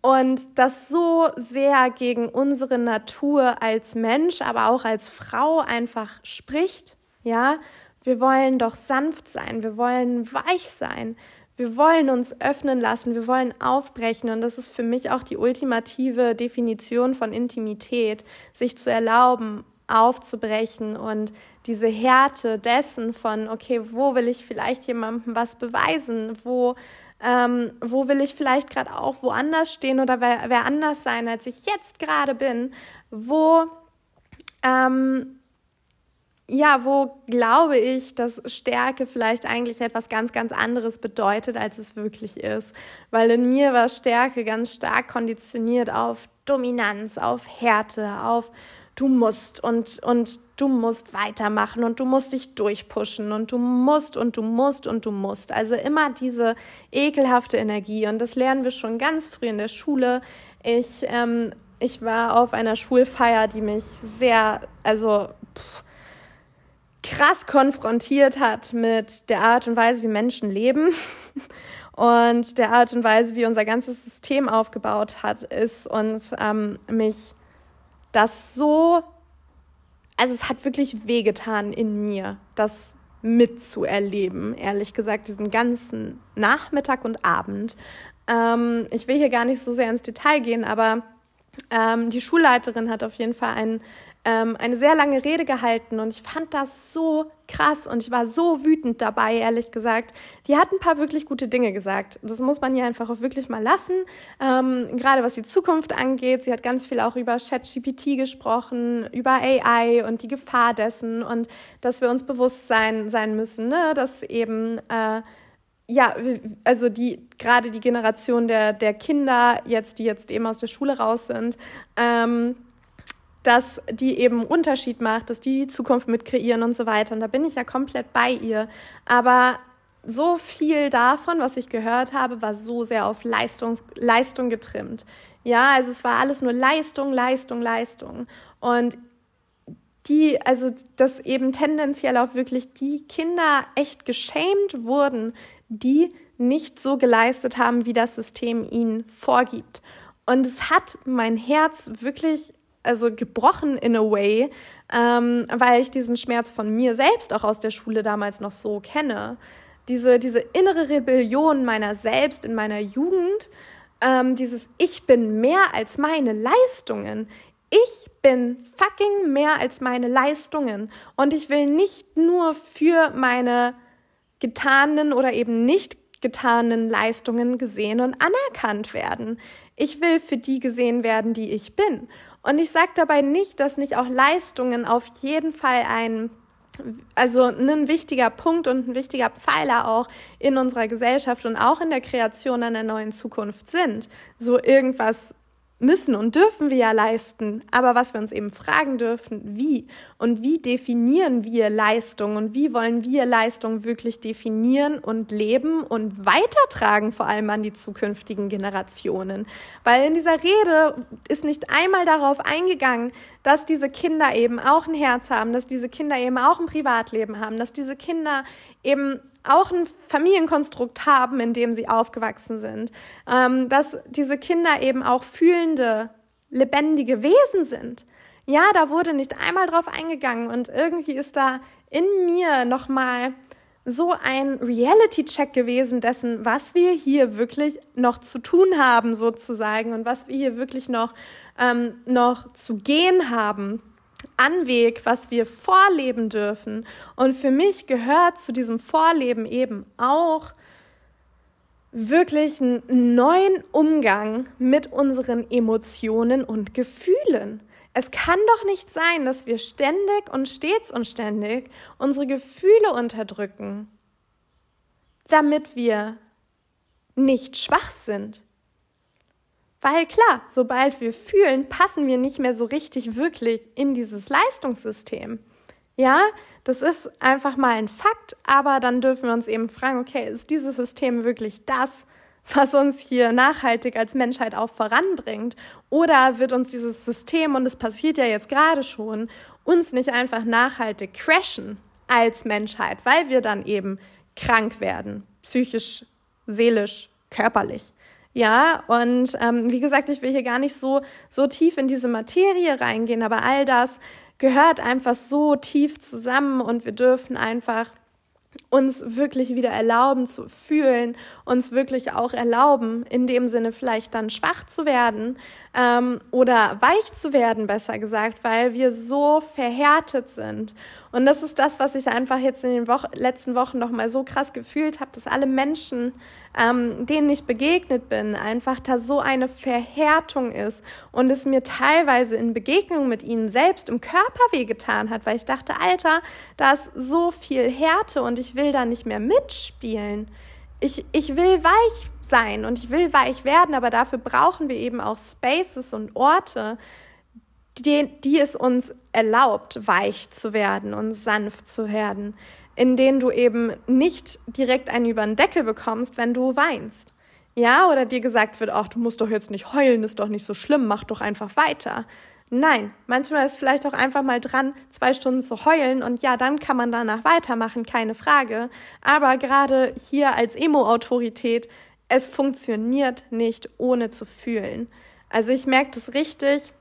Und das so sehr gegen unsere Natur als Mensch, aber auch als Frau einfach spricht. Ja, wir wollen doch sanft sein, wir wollen weich sein, wir wollen uns öffnen lassen, wir wollen aufbrechen. Und das ist für mich auch die ultimative Definition von Intimität, sich zu erlauben, aufzubrechen und diese Härte dessen von, okay, wo will ich vielleicht jemandem was beweisen, wo, ähm, wo will ich vielleicht gerade auch woanders stehen oder wer, wer anders sein, als ich jetzt gerade bin, wo, ähm, ja, wo glaube ich, dass Stärke vielleicht eigentlich etwas ganz, ganz anderes bedeutet, als es wirklich ist. Weil in mir war Stärke ganz stark konditioniert auf Dominanz, auf Härte, auf du musst und, und du musst weitermachen und du musst dich durchpushen und du musst und du musst und du musst. Also immer diese ekelhafte Energie und das lernen wir schon ganz früh in der Schule. Ich, ähm, ich war auf einer Schulfeier, die mich sehr, also pff, krass konfrontiert hat mit der Art und Weise, wie Menschen leben [LAUGHS] und der Art und Weise, wie unser ganzes System aufgebaut hat, ist und ähm, mich das so, also es hat wirklich wehgetan in mir, das mitzuerleben, ehrlich gesagt, diesen ganzen Nachmittag und Abend. Ähm, ich will hier gar nicht so sehr ins Detail gehen, aber ähm, die Schulleiterin hat auf jeden Fall einen ähm, eine sehr lange Rede gehalten und ich fand das so krass und ich war so wütend dabei, ehrlich gesagt. Die hat ein paar wirklich gute Dinge gesagt. Das muss man hier einfach auch wirklich mal lassen. Ähm, gerade was die Zukunft angeht. Sie hat ganz viel auch über ChatGPT gesprochen, über AI und die Gefahr dessen und dass wir uns bewusst sein, sein müssen, ne? dass eben äh, ja, also die gerade die Generation der, der Kinder, jetzt, die jetzt eben aus der Schule raus sind, ähm, dass die eben Unterschied macht, dass die die Zukunft mit kreieren und so weiter. Und da bin ich ja komplett bei ihr. Aber so viel davon, was ich gehört habe, war so sehr auf Leistung, Leistung getrimmt. Ja, also es war alles nur Leistung, Leistung, Leistung. Und die, also dass eben tendenziell auch wirklich die Kinder echt geschämt wurden, die nicht so geleistet haben, wie das System ihnen vorgibt. Und es hat mein Herz wirklich also gebrochen in a way, ähm, weil ich diesen Schmerz von mir selbst auch aus der Schule damals noch so kenne. Diese, diese innere Rebellion meiner selbst in meiner Jugend, ähm, dieses Ich bin mehr als meine Leistungen. Ich bin fucking mehr als meine Leistungen. Und ich will nicht nur für meine getanen oder eben nicht getanen Leistungen gesehen und anerkannt werden. Ich will für die gesehen werden, die ich bin. Und ich sage dabei nicht, dass nicht auch Leistungen auf jeden Fall ein also ein wichtiger Punkt und ein wichtiger Pfeiler auch in unserer Gesellschaft und auch in der Kreation einer neuen Zukunft sind. So irgendwas müssen und dürfen wir ja leisten. Aber was wir uns eben fragen dürfen, wie und wie definieren wir Leistung und wie wollen wir Leistung wirklich definieren und leben und weitertragen, vor allem an die zukünftigen Generationen. Weil in dieser Rede ist nicht einmal darauf eingegangen, dass diese Kinder eben auch ein Herz haben, dass diese Kinder eben auch ein Privatleben haben, dass diese Kinder eben auch ein Familienkonstrukt haben, in dem sie aufgewachsen sind, ähm, dass diese Kinder eben auch fühlende, lebendige Wesen sind. Ja, da wurde nicht einmal drauf eingegangen und irgendwie ist da in mir nochmal so ein Reality-Check gewesen dessen, was wir hier wirklich noch zu tun haben sozusagen und was wir hier wirklich noch, ähm, noch zu gehen haben. Anweg, was wir vorleben dürfen. Und für mich gehört zu diesem Vorleben eben auch wirklich einen neuen Umgang mit unseren Emotionen und Gefühlen. Es kann doch nicht sein, dass wir ständig und stets und ständig unsere Gefühle unterdrücken, damit wir nicht schwach sind, weil klar, sobald wir fühlen, passen wir nicht mehr so richtig wirklich in dieses Leistungssystem. Ja, das ist einfach mal ein Fakt, aber dann dürfen wir uns eben fragen, okay, ist dieses System wirklich das, was uns hier nachhaltig als Menschheit auch voranbringt? Oder wird uns dieses System, und es passiert ja jetzt gerade schon, uns nicht einfach nachhaltig crashen als Menschheit, weil wir dann eben krank werden, psychisch, seelisch, körperlich? Ja, und ähm, wie gesagt, ich will hier gar nicht so, so tief in diese Materie reingehen, aber all das gehört einfach so tief zusammen und wir dürfen einfach uns wirklich wieder erlauben zu fühlen, uns wirklich auch erlauben, in dem Sinne vielleicht dann schwach zu werden ähm, oder weich zu werden, besser gesagt, weil wir so verhärtet sind. Und das ist das, was ich einfach jetzt in den Wo letzten Wochen noch mal so krass gefühlt habe, dass alle Menschen ähm, denen ich begegnet bin, einfach da so eine Verhärtung ist und es mir teilweise in Begegnung mit ihnen selbst im Körper wehgetan hat, weil ich dachte, Alter, da ist so viel Härte und ich will da nicht mehr mitspielen. Ich, ich will weich sein und ich will weich werden, aber dafür brauchen wir eben auch Spaces und Orte, die, die es uns erlaubt, weich zu werden und sanft zu werden in denen du eben nicht direkt einen über den Deckel bekommst, wenn du weinst. Ja, oder dir gesagt wird, ach, du musst doch jetzt nicht heulen, ist doch nicht so schlimm, mach doch einfach weiter. Nein, manchmal ist vielleicht auch einfach mal dran, zwei Stunden zu heulen und ja, dann kann man danach weitermachen, keine Frage. Aber gerade hier als Emo-Autorität, es funktioniert nicht ohne zu fühlen. Also ich merke das richtig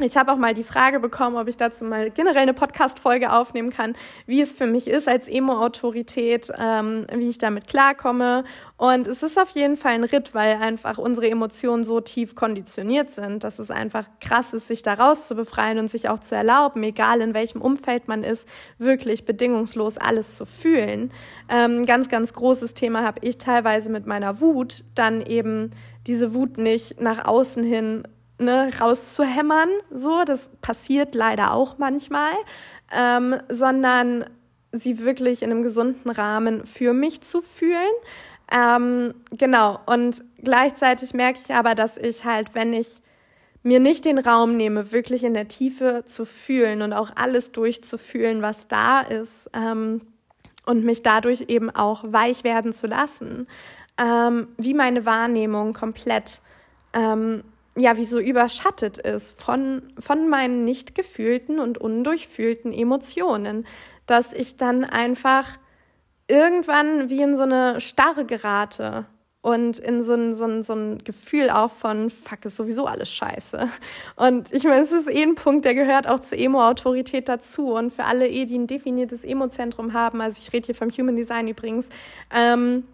ich habe auch mal die Frage bekommen, ob ich dazu mal generell eine Podcast-Folge aufnehmen kann, wie es für mich ist als Emo-Autorität, ähm, wie ich damit klarkomme. Und es ist auf jeden Fall ein Ritt, weil einfach unsere Emotionen so tief konditioniert sind, dass es einfach krass ist, sich daraus zu befreien und sich auch zu erlauben, egal in welchem Umfeld man ist, wirklich bedingungslos alles zu fühlen. Ähm, ganz, ganz großes Thema habe ich teilweise mit meiner Wut, dann eben diese Wut nicht nach außen hin ne, rauszuhämmern. So, das passiert leider auch manchmal, ähm, sondern sie wirklich in einem gesunden Rahmen für mich zu fühlen. Ähm, genau, und gleichzeitig merke ich aber, dass ich halt, wenn ich mir nicht den Raum nehme, wirklich in der Tiefe zu fühlen und auch alles durchzufühlen, was da ist, ähm, und mich dadurch eben auch weich werden zu lassen, ähm, wie meine Wahrnehmung komplett ähm, ja, wie so überschattet ist von, von meinen nicht gefühlten und undurchfühlten Emotionen, dass ich dann einfach irgendwann wie in so eine Starre gerate und in so ein, so ein, so ein Gefühl auch von, fuck, ist sowieso alles scheiße. Und ich meine, es ist eh ein Punkt, der gehört auch zur Emo-Autorität dazu. Und für alle eh, die ein definiertes Emo-Zentrum haben, also ich rede hier vom Human Design übrigens, ähm,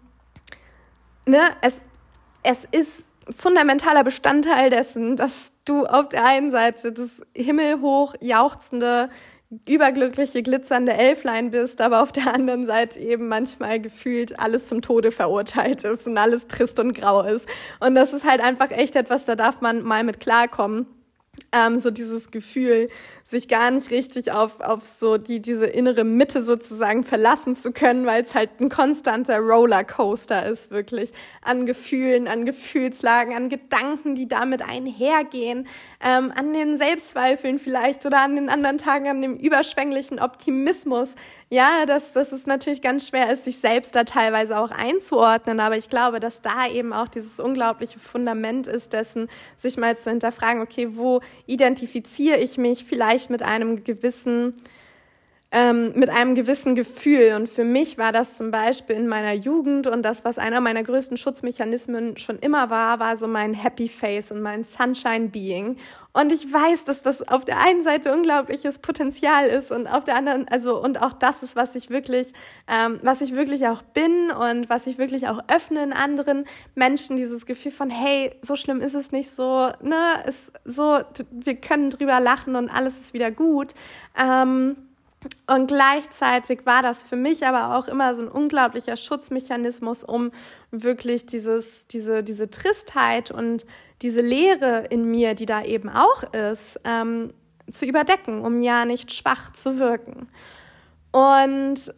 ne, es, es ist fundamentaler Bestandteil dessen, dass du auf der einen Seite das himmelhoch jauchzende, überglückliche, glitzernde Elflein bist, aber auf der anderen Seite eben manchmal gefühlt alles zum Tode verurteilt ist und alles trist und grau ist. Und das ist halt einfach echt etwas, da darf man mal mit klarkommen ähm, so dieses Gefühl, sich gar nicht richtig auf, auf so die, diese innere Mitte sozusagen verlassen zu können, weil es halt ein konstanter Rollercoaster ist, wirklich. An Gefühlen, an Gefühlslagen, an Gedanken, die damit einhergehen, ähm, an den Selbstzweifeln vielleicht oder an den anderen Tagen an dem überschwänglichen Optimismus, ja, dass, dass es natürlich ganz schwer ist, sich selbst da teilweise auch einzuordnen. Aber ich glaube, dass da eben auch dieses unglaubliche Fundament ist dessen, sich mal zu hinterfragen, okay, wo identifiziere ich mich vielleicht mit einem gewissen ähm, mit einem gewissen Gefühl. Und für mich war das zum Beispiel in meiner Jugend und das, was einer meiner größten Schutzmechanismen schon immer war, war so mein Happy Face und mein Sunshine Being. Und ich weiß, dass das auf der einen Seite unglaubliches Potenzial ist und auf der anderen, also und auch das ist, was ich wirklich, ähm, was ich wirklich auch bin und was ich wirklich auch öffne in anderen Menschen, dieses Gefühl von, hey, so schlimm ist es nicht so, ne, ist so, wir können drüber lachen und alles ist wieder gut. Ähm, und gleichzeitig war das für mich aber auch immer so ein unglaublicher Schutzmechanismus, um wirklich dieses, diese, diese Tristheit und diese Leere in mir, die da eben auch ist, ähm, zu überdecken, um ja nicht schwach zu wirken. Und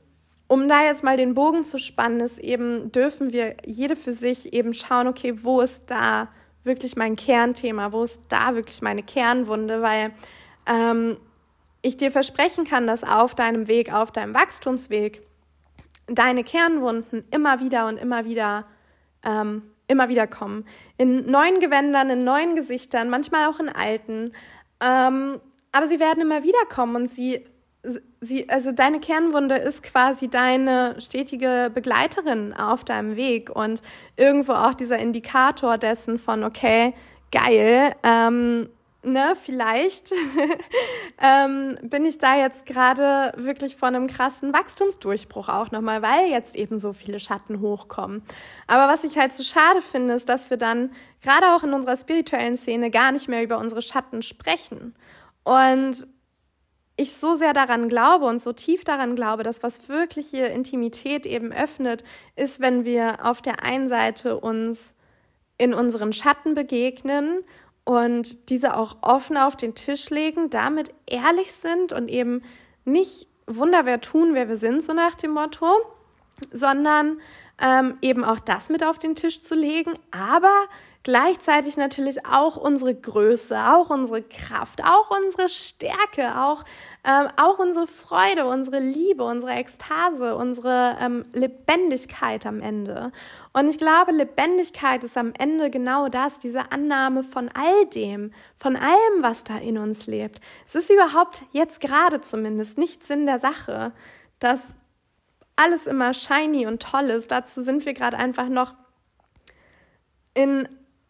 um da jetzt mal den Bogen zu spannen, ist eben, dürfen wir jede für sich eben schauen, okay, wo ist da wirklich mein Kernthema, wo ist da wirklich meine Kernwunde, weil ähm, ich dir versprechen kann, dass auf deinem Weg, auf deinem Wachstumsweg, deine Kernwunden immer wieder und immer wieder, ähm, immer wieder kommen. In neuen Gewändern, in neuen Gesichtern, manchmal auch in alten. Ähm, aber sie werden immer wieder kommen und sie, sie, also deine Kernwunde ist quasi deine stetige Begleiterin auf deinem Weg und irgendwo auch dieser Indikator dessen von, okay, geil, ähm, ne, vielleicht [LAUGHS] ähm, bin ich da jetzt gerade wirklich vor einem krassen Wachstumsdurchbruch auch nochmal, weil jetzt eben so viele Schatten hochkommen. Aber was ich halt so schade finde, ist, dass wir dann gerade auch in unserer spirituellen Szene gar nicht mehr über unsere Schatten sprechen. Und ich so sehr daran glaube und so tief daran glaube, dass was wirkliche Intimität eben öffnet, ist, wenn wir auf der einen Seite uns in unseren Schatten begegnen und diese auch offen auf den Tisch legen, damit ehrlich sind und eben nicht Wunderwehr tun, wer wir sind, so nach dem Motto, sondern ähm, eben auch das mit auf den Tisch zu legen, aber gleichzeitig natürlich auch unsere Größe, auch unsere Kraft, auch unsere Stärke, auch, ähm, auch unsere Freude, unsere Liebe, unsere Ekstase, unsere ähm, Lebendigkeit am Ende. Und ich glaube, Lebendigkeit ist am Ende genau das, diese Annahme von all dem, von allem, was da in uns lebt. Es ist überhaupt jetzt gerade zumindest nicht Sinn der Sache, dass alles immer shiny und toll ist. Dazu sind wir gerade einfach noch in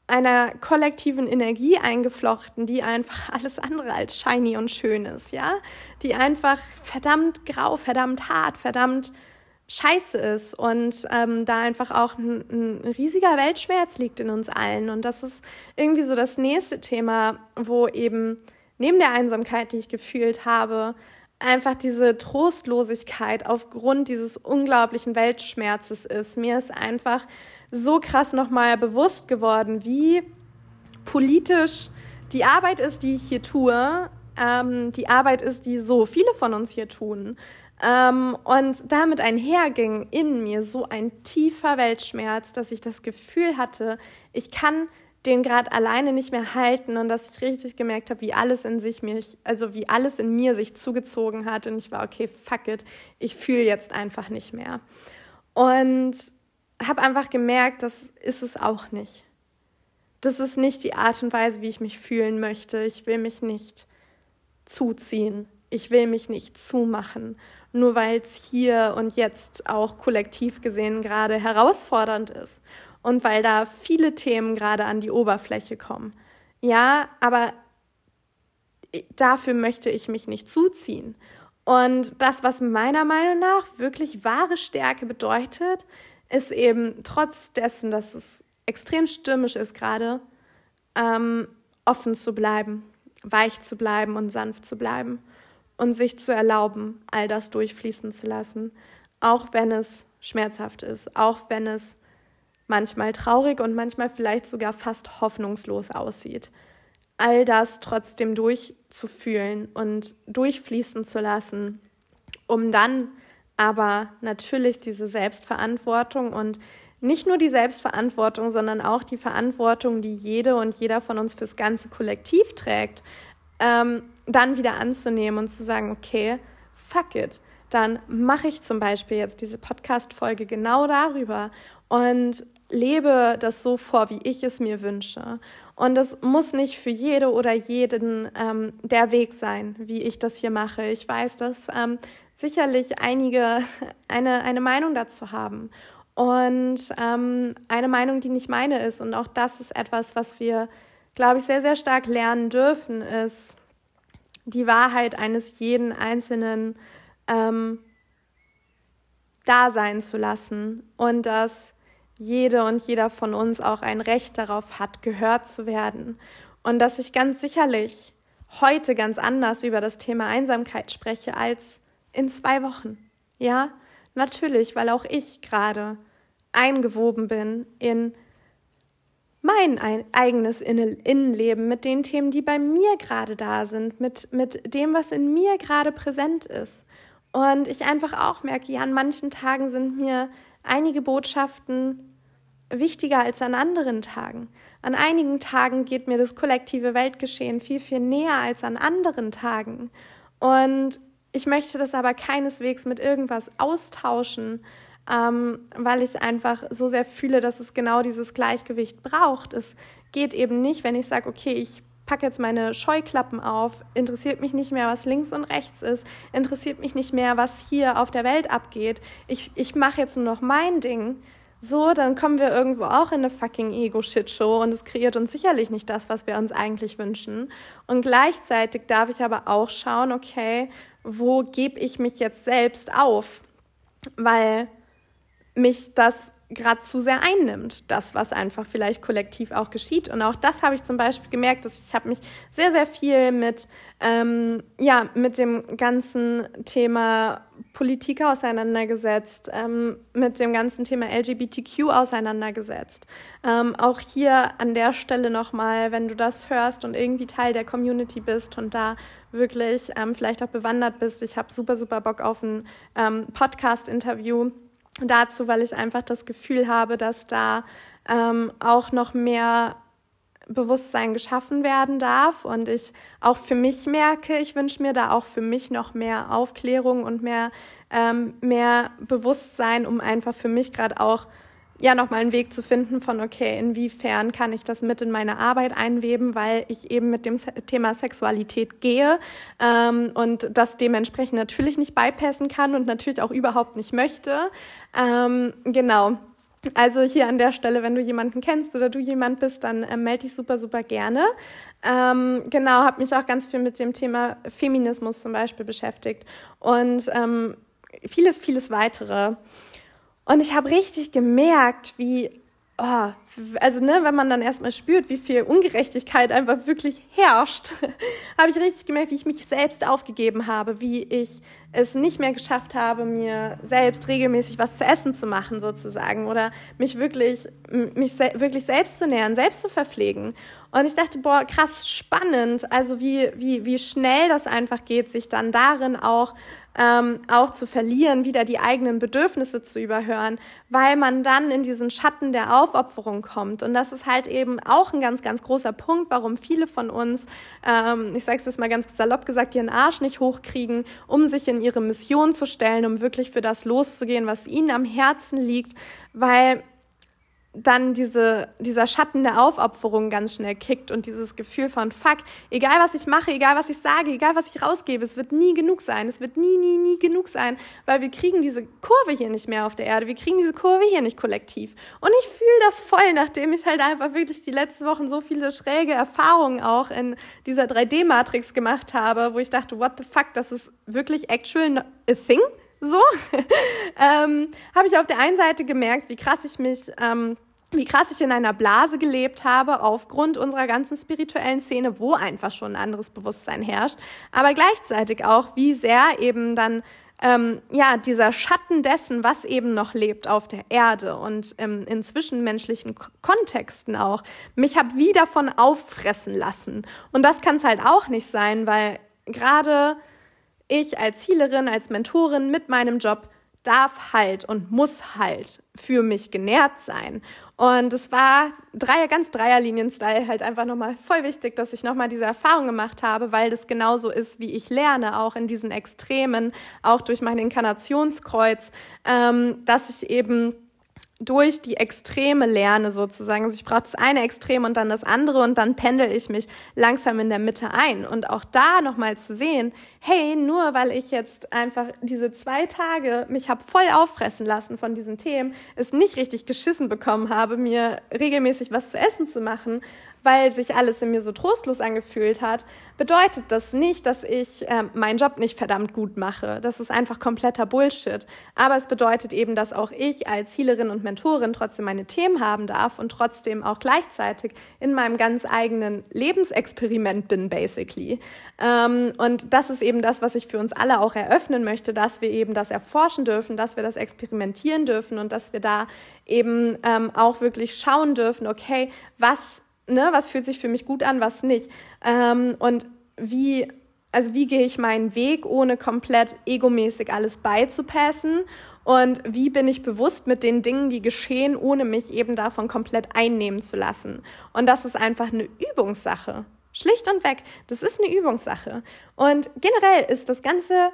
einer kollektiven Energie eingeflochten, die einfach [LAUGHS] alles andere als shiny und schön ist, ja? Die einfach verdammt grau, verdammt hart, verdammt scheiße ist und ähm, da einfach auch ein, ein, riesiger Weltschmerz liegt in uns allen. Und das ist irgendwie so das nächste Thema, wo eben neben der Einsamkeit, die ich gefühlt habe, einfach diese Trostlosigkeit aufgrund dieses unglaublichen Weltschmerzes ist. Mir ist einfach so krass nochmal bewusst geworden, wie politisch die Arbeit ist, die ich hier tue, ähm, die Arbeit ist, die so viele von uns hier tun. Ähm, und damit einherging in mir so ein tiefer Weltschmerz, dass ich das Gefühl hatte, ich kann den gerade alleine nicht mehr halten und dass ich richtig gemerkt habe, wie alles in sich mich, also wie alles in mir sich zugezogen hat und ich war okay, fuck it, ich fühle jetzt einfach nicht mehr. Und habe einfach gemerkt, das ist es auch nicht. Das ist nicht die Art und Weise, wie ich mich fühlen möchte. Ich will mich nicht zuziehen. Ich will mich nicht zumachen, nur weil es hier und jetzt auch kollektiv gesehen gerade herausfordernd ist und weil da viele Themen gerade an die Oberfläche kommen. Ja, aber dafür möchte ich mich nicht zuziehen. Und das, was meiner Meinung nach wirklich wahre Stärke bedeutet, ist eben trotz dessen, dass es extrem stürmisch ist gerade, ähm, offen zu bleiben, weich zu bleiben und sanft zu bleiben und sich zu erlauben, all das durchfließen zu lassen, auch wenn es schmerzhaft ist, auch wenn es manchmal traurig und manchmal vielleicht sogar fast hoffnungslos aussieht. All das trotzdem durchzufühlen und durchfließen zu lassen, um dann aber natürlich diese Selbstverantwortung und nicht nur die Selbstverantwortung, sondern auch die Verantwortung, die jede und jeder von uns fürs ganze Kollektiv trägt, ähm, dann wieder anzunehmen und zu sagen, okay, fuck it, dann mache ich zum Beispiel jetzt diese Podcast-Folge genau darüber und lebe das so vor, wie ich es mir wünsche. Und es muss nicht für jede oder jeden ähm, der Weg sein, wie ich das hier mache. Ich weiß, dass ähm, sicherlich einige [LAUGHS] eine, eine Meinung dazu haben. Und ähm, eine Meinung, die nicht meine ist. Und auch das ist etwas, was wir, glaube ich, sehr, sehr stark lernen dürfen, ist die Wahrheit eines jeden Einzelnen ähm, da sein zu lassen. Und dass jede und jeder von uns auch ein Recht darauf hat, gehört zu werden. Und dass ich ganz sicherlich heute ganz anders über das Thema Einsamkeit spreche als in zwei Wochen. Ja, natürlich, weil auch ich gerade eingewoben bin in mein eigenes Innenleben mit den Themen, die bei mir gerade da sind, mit, mit dem, was in mir gerade präsent ist. Und ich einfach auch merke, ja, an manchen Tagen sind mir einige Botschaften wichtiger als an anderen Tagen. An einigen Tagen geht mir das kollektive Weltgeschehen viel, viel näher als an anderen Tagen. Und ich möchte das aber keineswegs mit irgendwas austauschen, ähm, weil ich einfach so sehr fühle, dass es genau dieses Gleichgewicht braucht. Es geht eben nicht, wenn ich sage, okay, ich packe jetzt meine Scheuklappen auf, interessiert mich nicht mehr, was links und rechts ist, interessiert mich nicht mehr, was hier auf der Welt abgeht. Ich, ich mache jetzt nur noch mein Ding. So, dann kommen wir irgendwo auch in eine fucking Ego-Shit-Show und es kreiert uns sicherlich nicht das, was wir uns eigentlich wünschen. Und gleichzeitig darf ich aber auch schauen, okay, wo gebe ich mich jetzt selbst auf? Weil mich das gerade zu sehr einnimmt, das, was einfach vielleicht kollektiv auch geschieht. Und auch das habe ich zum Beispiel gemerkt, dass ich habe mich sehr, sehr viel mit, ähm, ja, mit dem ganzen Thema Politik auseinandergesetzt, ähm, mit dem ganzen Thema LGBTQ auseinandergesetzt. Ähm, auch hier an der Stelle nochmal, wenn du das hörst und irgendwie Teil der Community bist und da wirklich ähm, vielleicht auch bewandert bist, ich habe super, super Bock auf ein ähm, Podcast-Interview dazu, weil ich einfach das Gefühl habe, dass da ähm, auch noch mehr Bewusstsein geschaffen werden darf. Und ich auch für mich merke, ich wünsche mir da auch für mich noch mehr Aufklärung und mehr, ähm, mehr Bewusstsein, um einfach für mich gerade auch ja nochmal einen Weg zu finden von, okay, inwiefern kann ich das mit in meine Arbeit einweben, weil ich eben mit dem Thema Sexualität gehe ähm, und das dementsprechend natürlich nicht bypassen kann und natürlich auch überhaupt nicht möchte. Ähm, genau. Also hier an der Stelle, wenn du jemanden kennst oder du jemand bist, dann äh, melde dich super, super gerne. Ähm, genau, habe mich auch ganz viel mit dem Thema Feminismus zum Beispiel beschäftigt und ähm, vieles, vieles weitere. Und ich habe richtig gemerkt, wie, oh, also ne, wenn man dann erstmal spürt, wie viel Ungerechtigkeit einfach wirklich herrscht, [LAUGHS] habe ich richtig gemerkt, wie ich mich selbst aufgegeben habe, wie ich es nicht mehr geschafft habe, mir selbst regelmäßig was zu essen zu machen sozusagen oder mich wirklich mich se wirklich selbst zu nähern, selbst zu verpflegen. Und ich dachte, boah, krass spannend, also wie wie wie schnell das einfach geht, sich dann darin auch ähm, auch zu verlieren, wieder die eigenen Bedürfnisse zu überhören, weil man dann in diesen Schatten der Aufopferung kommt. Und das ist halt eben auch ein ganz, ganz großer Punkt, warum viele von uns, ähm, ich sage es jetzt mal ganz salopp gesagt, ihren Arsch nicht hochkriegen, um sich in ihre Mission zu stellen, um wirklich für das loszugehen, was ihnen am Herzen liegt, weil dann diese, dieser Schatten der Aufopferung ganz schnell kickt und dieses Gefühl von, fuck, egal was ich mache, egal was ich sage, egal was ich rausgebe, es wird nie genug sein, es wird nie, nie, nie genug sein, weil wir kriegen diese Kurve hier nicht mehr auf der Erde, wir kriegen diese Kurve hier nicht kollektiv. Und ich fühle das voll, nachdem ich halt einfach wirklich die letzten Wochen so viele schräge Erfahrungen auch in dieser 3D-Matrix gemacht habe, wo ich dachte, what the fuck, das ist wirklich actual a thing? so, [LAUGHS] ähm, habe ich auf der einen Seite gemerkt, wie krass ich mich, ähm, wie krass ich in einer Blase gelebt habe, aufgrund unserer ganzen spirituellen Szene, wo einfach schon ein anderes Bewusstsein herrscht, aber gleichzeitig auch, wie sehr eben dann ähm, ja, dieser Schatten dessen, was eben noch lebt auf der Erde und ähm, in zwischenmenschlichen Kontexten auch, mich habe wie davon auffressen lassen. Und das kann es halt auch nicht sein, weil gerade ich als Healerin, als Mentorin mit meinem Job darf halt und muss halt für mich genährt sein. Und es war Dreier, ganz Dreierlinien-Style halt einfach nochmal voll wichtig, dass ich nochmal diese Erfahrung gemacht habe, weil das genauso ist, wie ich lerne, auch in diesen Extremen, auch durch mein Inkarnationskreuz, ähm, dass ich eben durch die Extreme lerne sozusagen. Also ich brauche das eine Extrem und dann das andere und dann pendel ich mich langsam in der Mitte ein. Und auch da nochmal zu sehen, hey, nur weil ich jetzt einfach diese zwei Tage mich habe voll auffressen lassen von diesen Themen, es nicht richtig geschissen bekommen habe, mir regelmäßig was zu essen zu machen, weil sich alles in mir so trostlos angefühlt hat, bedeutet das nicht, dass ich äh, meinen Job nicht verdammt gut mache. Das ist einfach kompletter Bullshit. Aber es bedeutet eben, dass auch ich als Healerin und Mentorin trotzdem meine Themen haben darf und trotzdem auch gleichzeitig in meinem ganz eigenen Lebensexperiment bin, basically. Ähm, und das ist eben das, was ich für uns alle auch eröffnen möchte, dass wir eben das erforschen dürfen, dass wir das experimentieren dürfen und dass wir da eben ähm, auch wirklich schauen dürfen, okay, was ne, was fühlt sich für mich gut an, was nicht. Ähm, und wie, also wie gehe ich meinen Weg, ohne komplett egomäßig alles beizupassen? Und wie bin ich bewusst mit den Dingen, die geschehen, ohne mich eben davon komplett einnehmen zu lassen? Und das ist einfach eine Übungssache. Schlicht und weg. Das ist eine Übungssache. Und generell ist das ganze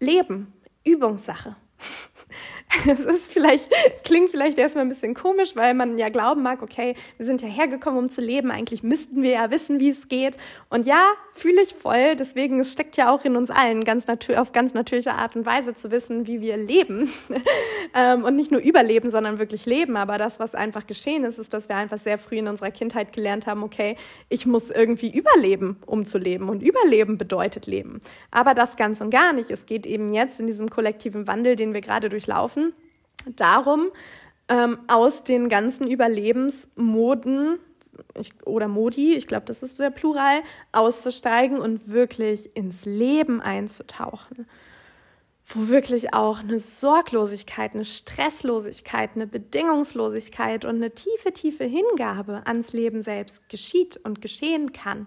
Leben Übungssache. [LAUGHS] Es ist vielleicht, klingt vielleicht erstmal ein bisschen komisch, weil man ja glauben mag, okay, wir sind ja hergekommen, um zu leben. Eigentlich müssten wir ja wissen, wie es geht. Und ja, fühle ich voll. Deswegen, es steckt ja auch in uns allen ganz auf ganz natürliche Art und Weise zu wissen, wie wir leben. [LAUGHS] ähm, und nicht nur überleben, sondern wirklich leben. Aber das, was einfach geschehen ist, ist, dass wir einfach sehr früh in unserer Kindheit gelernt haben, okay, ich muss irgendwie überleben, um zu leben. Und überleben bedeutet leben. Aber das ganz und gar nicht. Es geht eben jetzt in diesem kollektiven Wandel, den wir gerade durchlaufen, darum, ähm, aus den ganzen Überlebensmoden ich, oder Modi, ich glaube, das ist der Plural, auszusteigen und wirklich ins Leben einzutauchen. Wo wirklich auch eine Sorglosigkeit, eine Stresslosigkeit, eine Bedingungslosigkeit und eine tiefe, tiefe Hingabe ans Leben selbst geschieht und geschehen kann.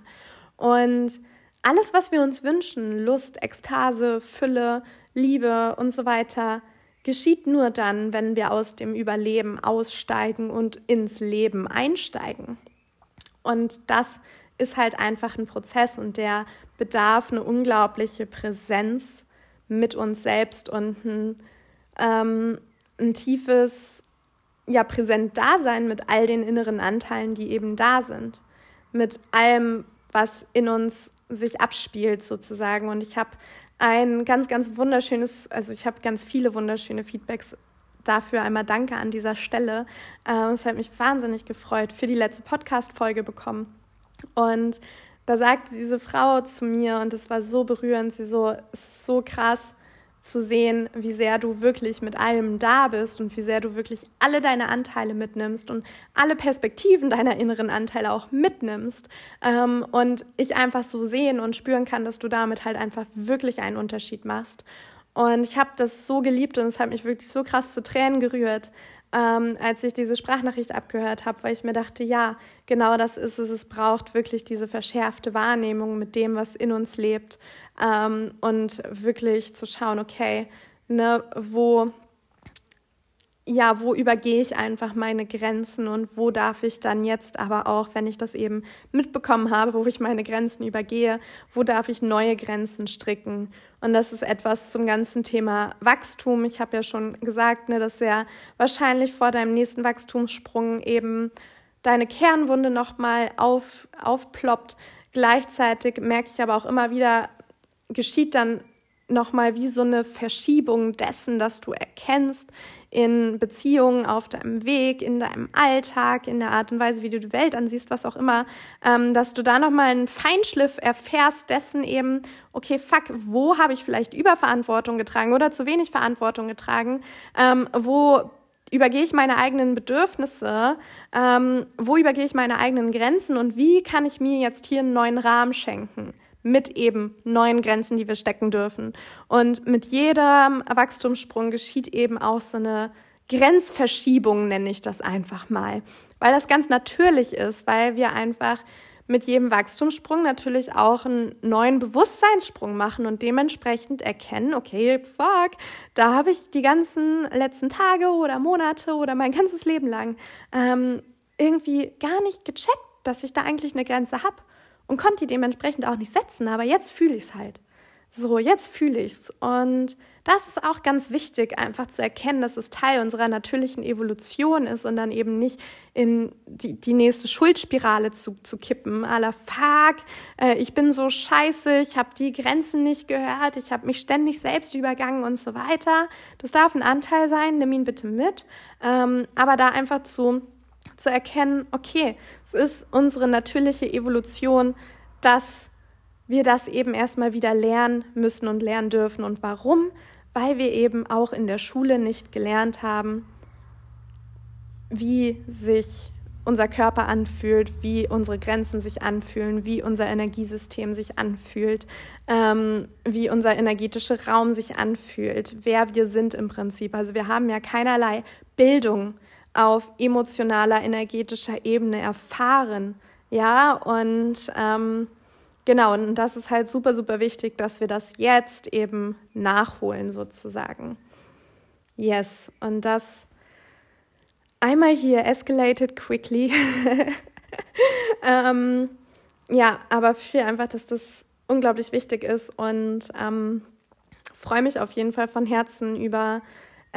Und alles, was wir uns wünschen, Lust, Ekstase, Fülle, Liebe und so weiter, geschieht nur dann, wenn wir aus dem Überleben aussteigen und ins Leben einsteigen. Und das ist halt einfach ein Prozess und der bedarf eine unglaubliche Präsenz mit uns selbst und ein, ähm, ein tiefes, ja, präsent Dasein mit all den inneren Anteilen, die eben da sind. Mit allem, was in uns sich abspielt sozusagen. Und ich habe ein ganz, ganz wunderschönes, also ich habe ganz viele wunderschöne Feedbacks dafür. Einmal danke an dieser Stelle. Ähm, es hat mich wahnsinnig gefreut, für die letzte Podcast-Folge bekommen. Und da sagte diese Frau zu mir, und es war so berührend, sie so, es ist so krass, zu sehen, wie sehr du wirklich mit allem da bist und wie sehr du wirklich alle deine Anteile mitnimmst und alle Perspektiven deiner inneren Anteile auch mitnimmst. Ähm, und ich einfach so sehen und spüren kann, dass du damit halt einfach wirklich einen Unterschied machst. Und ich habe das so geliebt und es hat mich wirklich so krass zu Tränen gerührt, ähm, als ich diese Sprachnachricht abgehört habe, weil ich mir dachte, ja, genau das ist es. Es braucht wirklich diese verschärfte Wahrnehmung mit dem, was in uns lebt ähm, und wirklich zu schauen, okay, ne, wo ja, wo übergehe ich einfach meine Grenzen und wo darf ich dann jetzt aber auch, wenn ich das eben mitbekommen habe, wo ich meine Grenzen übergehe, wo darf ich neue Grenzen stricken? Und das ist etwas zum ganzen Thema Wachstum. Ich habe ja schon gesagt, ne, dass ja wahrscheinlich vor deinem nächsten Wachstumssprung eben deine Kernwunde nochmal auf, aufploppt. Gleichzeitig merke ich aber auch immer wieder, geschieht dann nochmal wie so eine Verschiebung dessen, dass du erkennst in Beziehungen, auf deinem Weg, in deinem Alltag, in der Art und Weise, wie du die Welt ansiehst, was auch immer, ähm, dass du da nochmal einen Feinschliff erfährst dessen eben, okay, fuck, wo habe ich vielleicht Überverantwortung getragen oder zu wenig Verantwortung getragen, ähm, wo übergehe ich meine eigenen Bedürfnisse, ähm, wo übergehe ich meine eigenen Grenzen? Und wie kann ich mir jetzt hier einen neuen Rahmen schenken mit eben neuen Grenzen, die wir stecken dürfen. Und mit jedem Wachstumssprung geschieht eben auch so eine Grenzverschiebung, nenne ich das einfach mal. Weil das ganz natürlich ist, weil wir einfach mit jedem Wachstumssprung natürlich auch einen neuen Bewusstseinssprung machen und dementsprechend erkennen, okay, fuck, da habe ich die ganzen letzten Tage oder Monate oder mein ganzes Leben lang ähm, irgendwie gar nicht gecheckt, dass ich da eigentlich eine Grenze habe und konnte die dementsprechend auch nicht setzen, aber jetzt fühle ich es halt. So, jetzt fühle ich es. Und das ist auch ganz wichtig, einfach zu erkennen, dass es Teil unserer natürlichen Evolution ist und dann eben nicht in die, die nächste Schuldspirale zu, zu kippen. Aller Fuck, äh, ich bin so scheiße, ich habe die Grenzen nicht gehört, ich habe mich ständig selbst übergangen und so weiter. Das darf ein Anteil sein, nimm ihn bitte mit. Ähm, aber da einfach zu zu erkennen, okay, es ist unsere natürliche Evolution, dass wir das eben erstmal wieder lernen müssen und lernen dürfen. Und warum? Weil wir eben auch in der Schule nicht gelernt haben, wie sich unser Körper anfühlt, wie unsere Grenzen sich anfühlen, wie unser Energiesystem sich anfühlt, ähm, wie unser energetischer Raum sich anfühlt, wer wir sind im Prinzip. Also wir haben ja keinerlei Bildung auf emotionaler, energetischer Ebene erfahren. Ja, und ähm, genau, und das ist halt super, super wichtig, dass wir das jetzt eben nachholen, sozusagen. Yes, und das einmal hier escalated quickly. [LAUGHS] ähm, ja, aber für einfach, dass das unglaublich wichtig ist und ähm, freue mich auf jeden Fall von Herzen über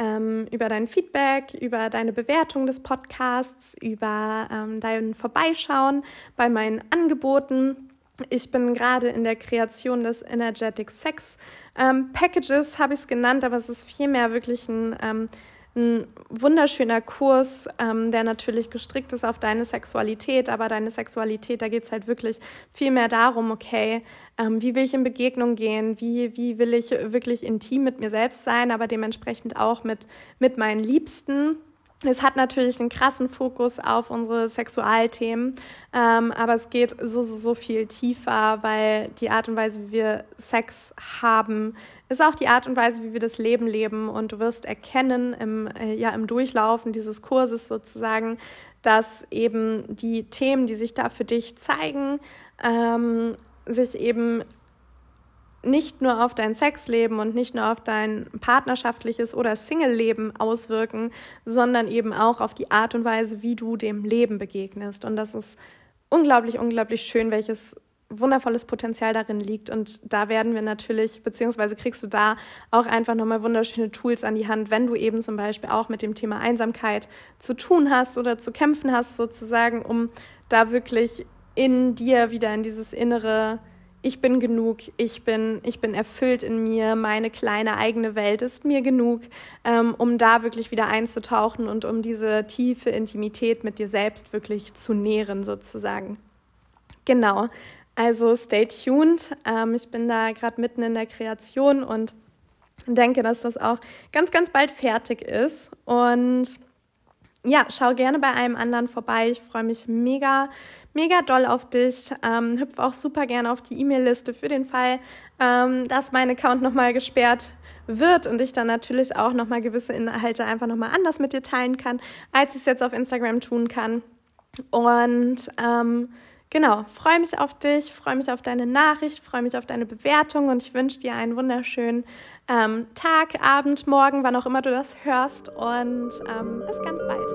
ähm, über dein Feedback, über deine Bewertung des Podcasts, über ähm, dein Vorbeischauen bei meinen Angeboten. Ich bin gerade in der Kreation des Energetic Sex ähm, Packages, habe ich es genannt, aber es ist vielmehr wirklich ein ähm, ein wunderschöner Kurs, ähm, der natürlich gestrickt ist auf deine Sexualität, aber deine Sexualität, da geht es halt wirklich viel mehr darum, okay, ähm, wie will ich in Begegnung gehen, wie, wie will ich wirklich intim mit mir selbst sein, aber dementsprechend auch mit, mit meinen Liebsten. Es hat natürlich einen krassen Fokus auf unsere Sexualthemen, ähm, aber es geht so, so, so viel tiefer, weil die Art und Weise, wie wir Sex haben, ist auch die Art und Weise, wie wir das Leben leben. Und du wirst erkennen im, äh, ja, im Durchlaufen dieses Kurses sozusagen, dass eben die Themen, die sich da für dich zeigen, ähm, sich eben nicht nur auf dein Sexleben und nicht nur auf dein partnerschaftliches oder Single-Leben auswirken, sondern eben auch auf die Art und Weise, wie du dem Leben begegnest. Und das ist unglaublich, unglaublich schön, welches wundervolles Potenzial darin liegt. Und da werden wir natürlich, beziehungsweise kriegst du da auch einfach nochmal wunderschöne Tools an die Hand, wenn du eben zum Beispiel auch mit dem Thema Einsamkeit zu tun hast oder zu kämpfen hast, sozusagen, um da wirklich in dir wieder in dieses innere ich bin genug, ich bin, ich bin erfüllt in mir, meine kleine eigene Welt ist mir genug, ähm, um da wirklich wieder einzutauchen und um diese tiefe Intimität mit dir selbst wirklich zu nähren, sozusagen. Genau, also stay tuned. Ähm, ich bin da gerade mitten in der Kreation und denke, dass das auch ganz, ganz bald fertig ist. Und ja, schau gerne bei einem anderen vorbei. Ich freue mich mega mega doll auf dich. Ähm, hüpf auch super gerne auf die E-Mail-Liste für den Fall, ähm, dass mein Account nochmal gesperrt wird und ich dann natürlich auch nochmal gewisse Inhalte einfach nochmal anders mit dir teilen kann, als ich es jetzt auf Instagram tun kann. Und ähm, genau, freue mich auf dich, freue mich auf deine Nachricht, freue mich auf deine Bewertung und ich wünsche dir einen wunderschönen ähm, Tag, Abend, Morgen, wann auch immer du das hörst und ähm, bis ganz bald.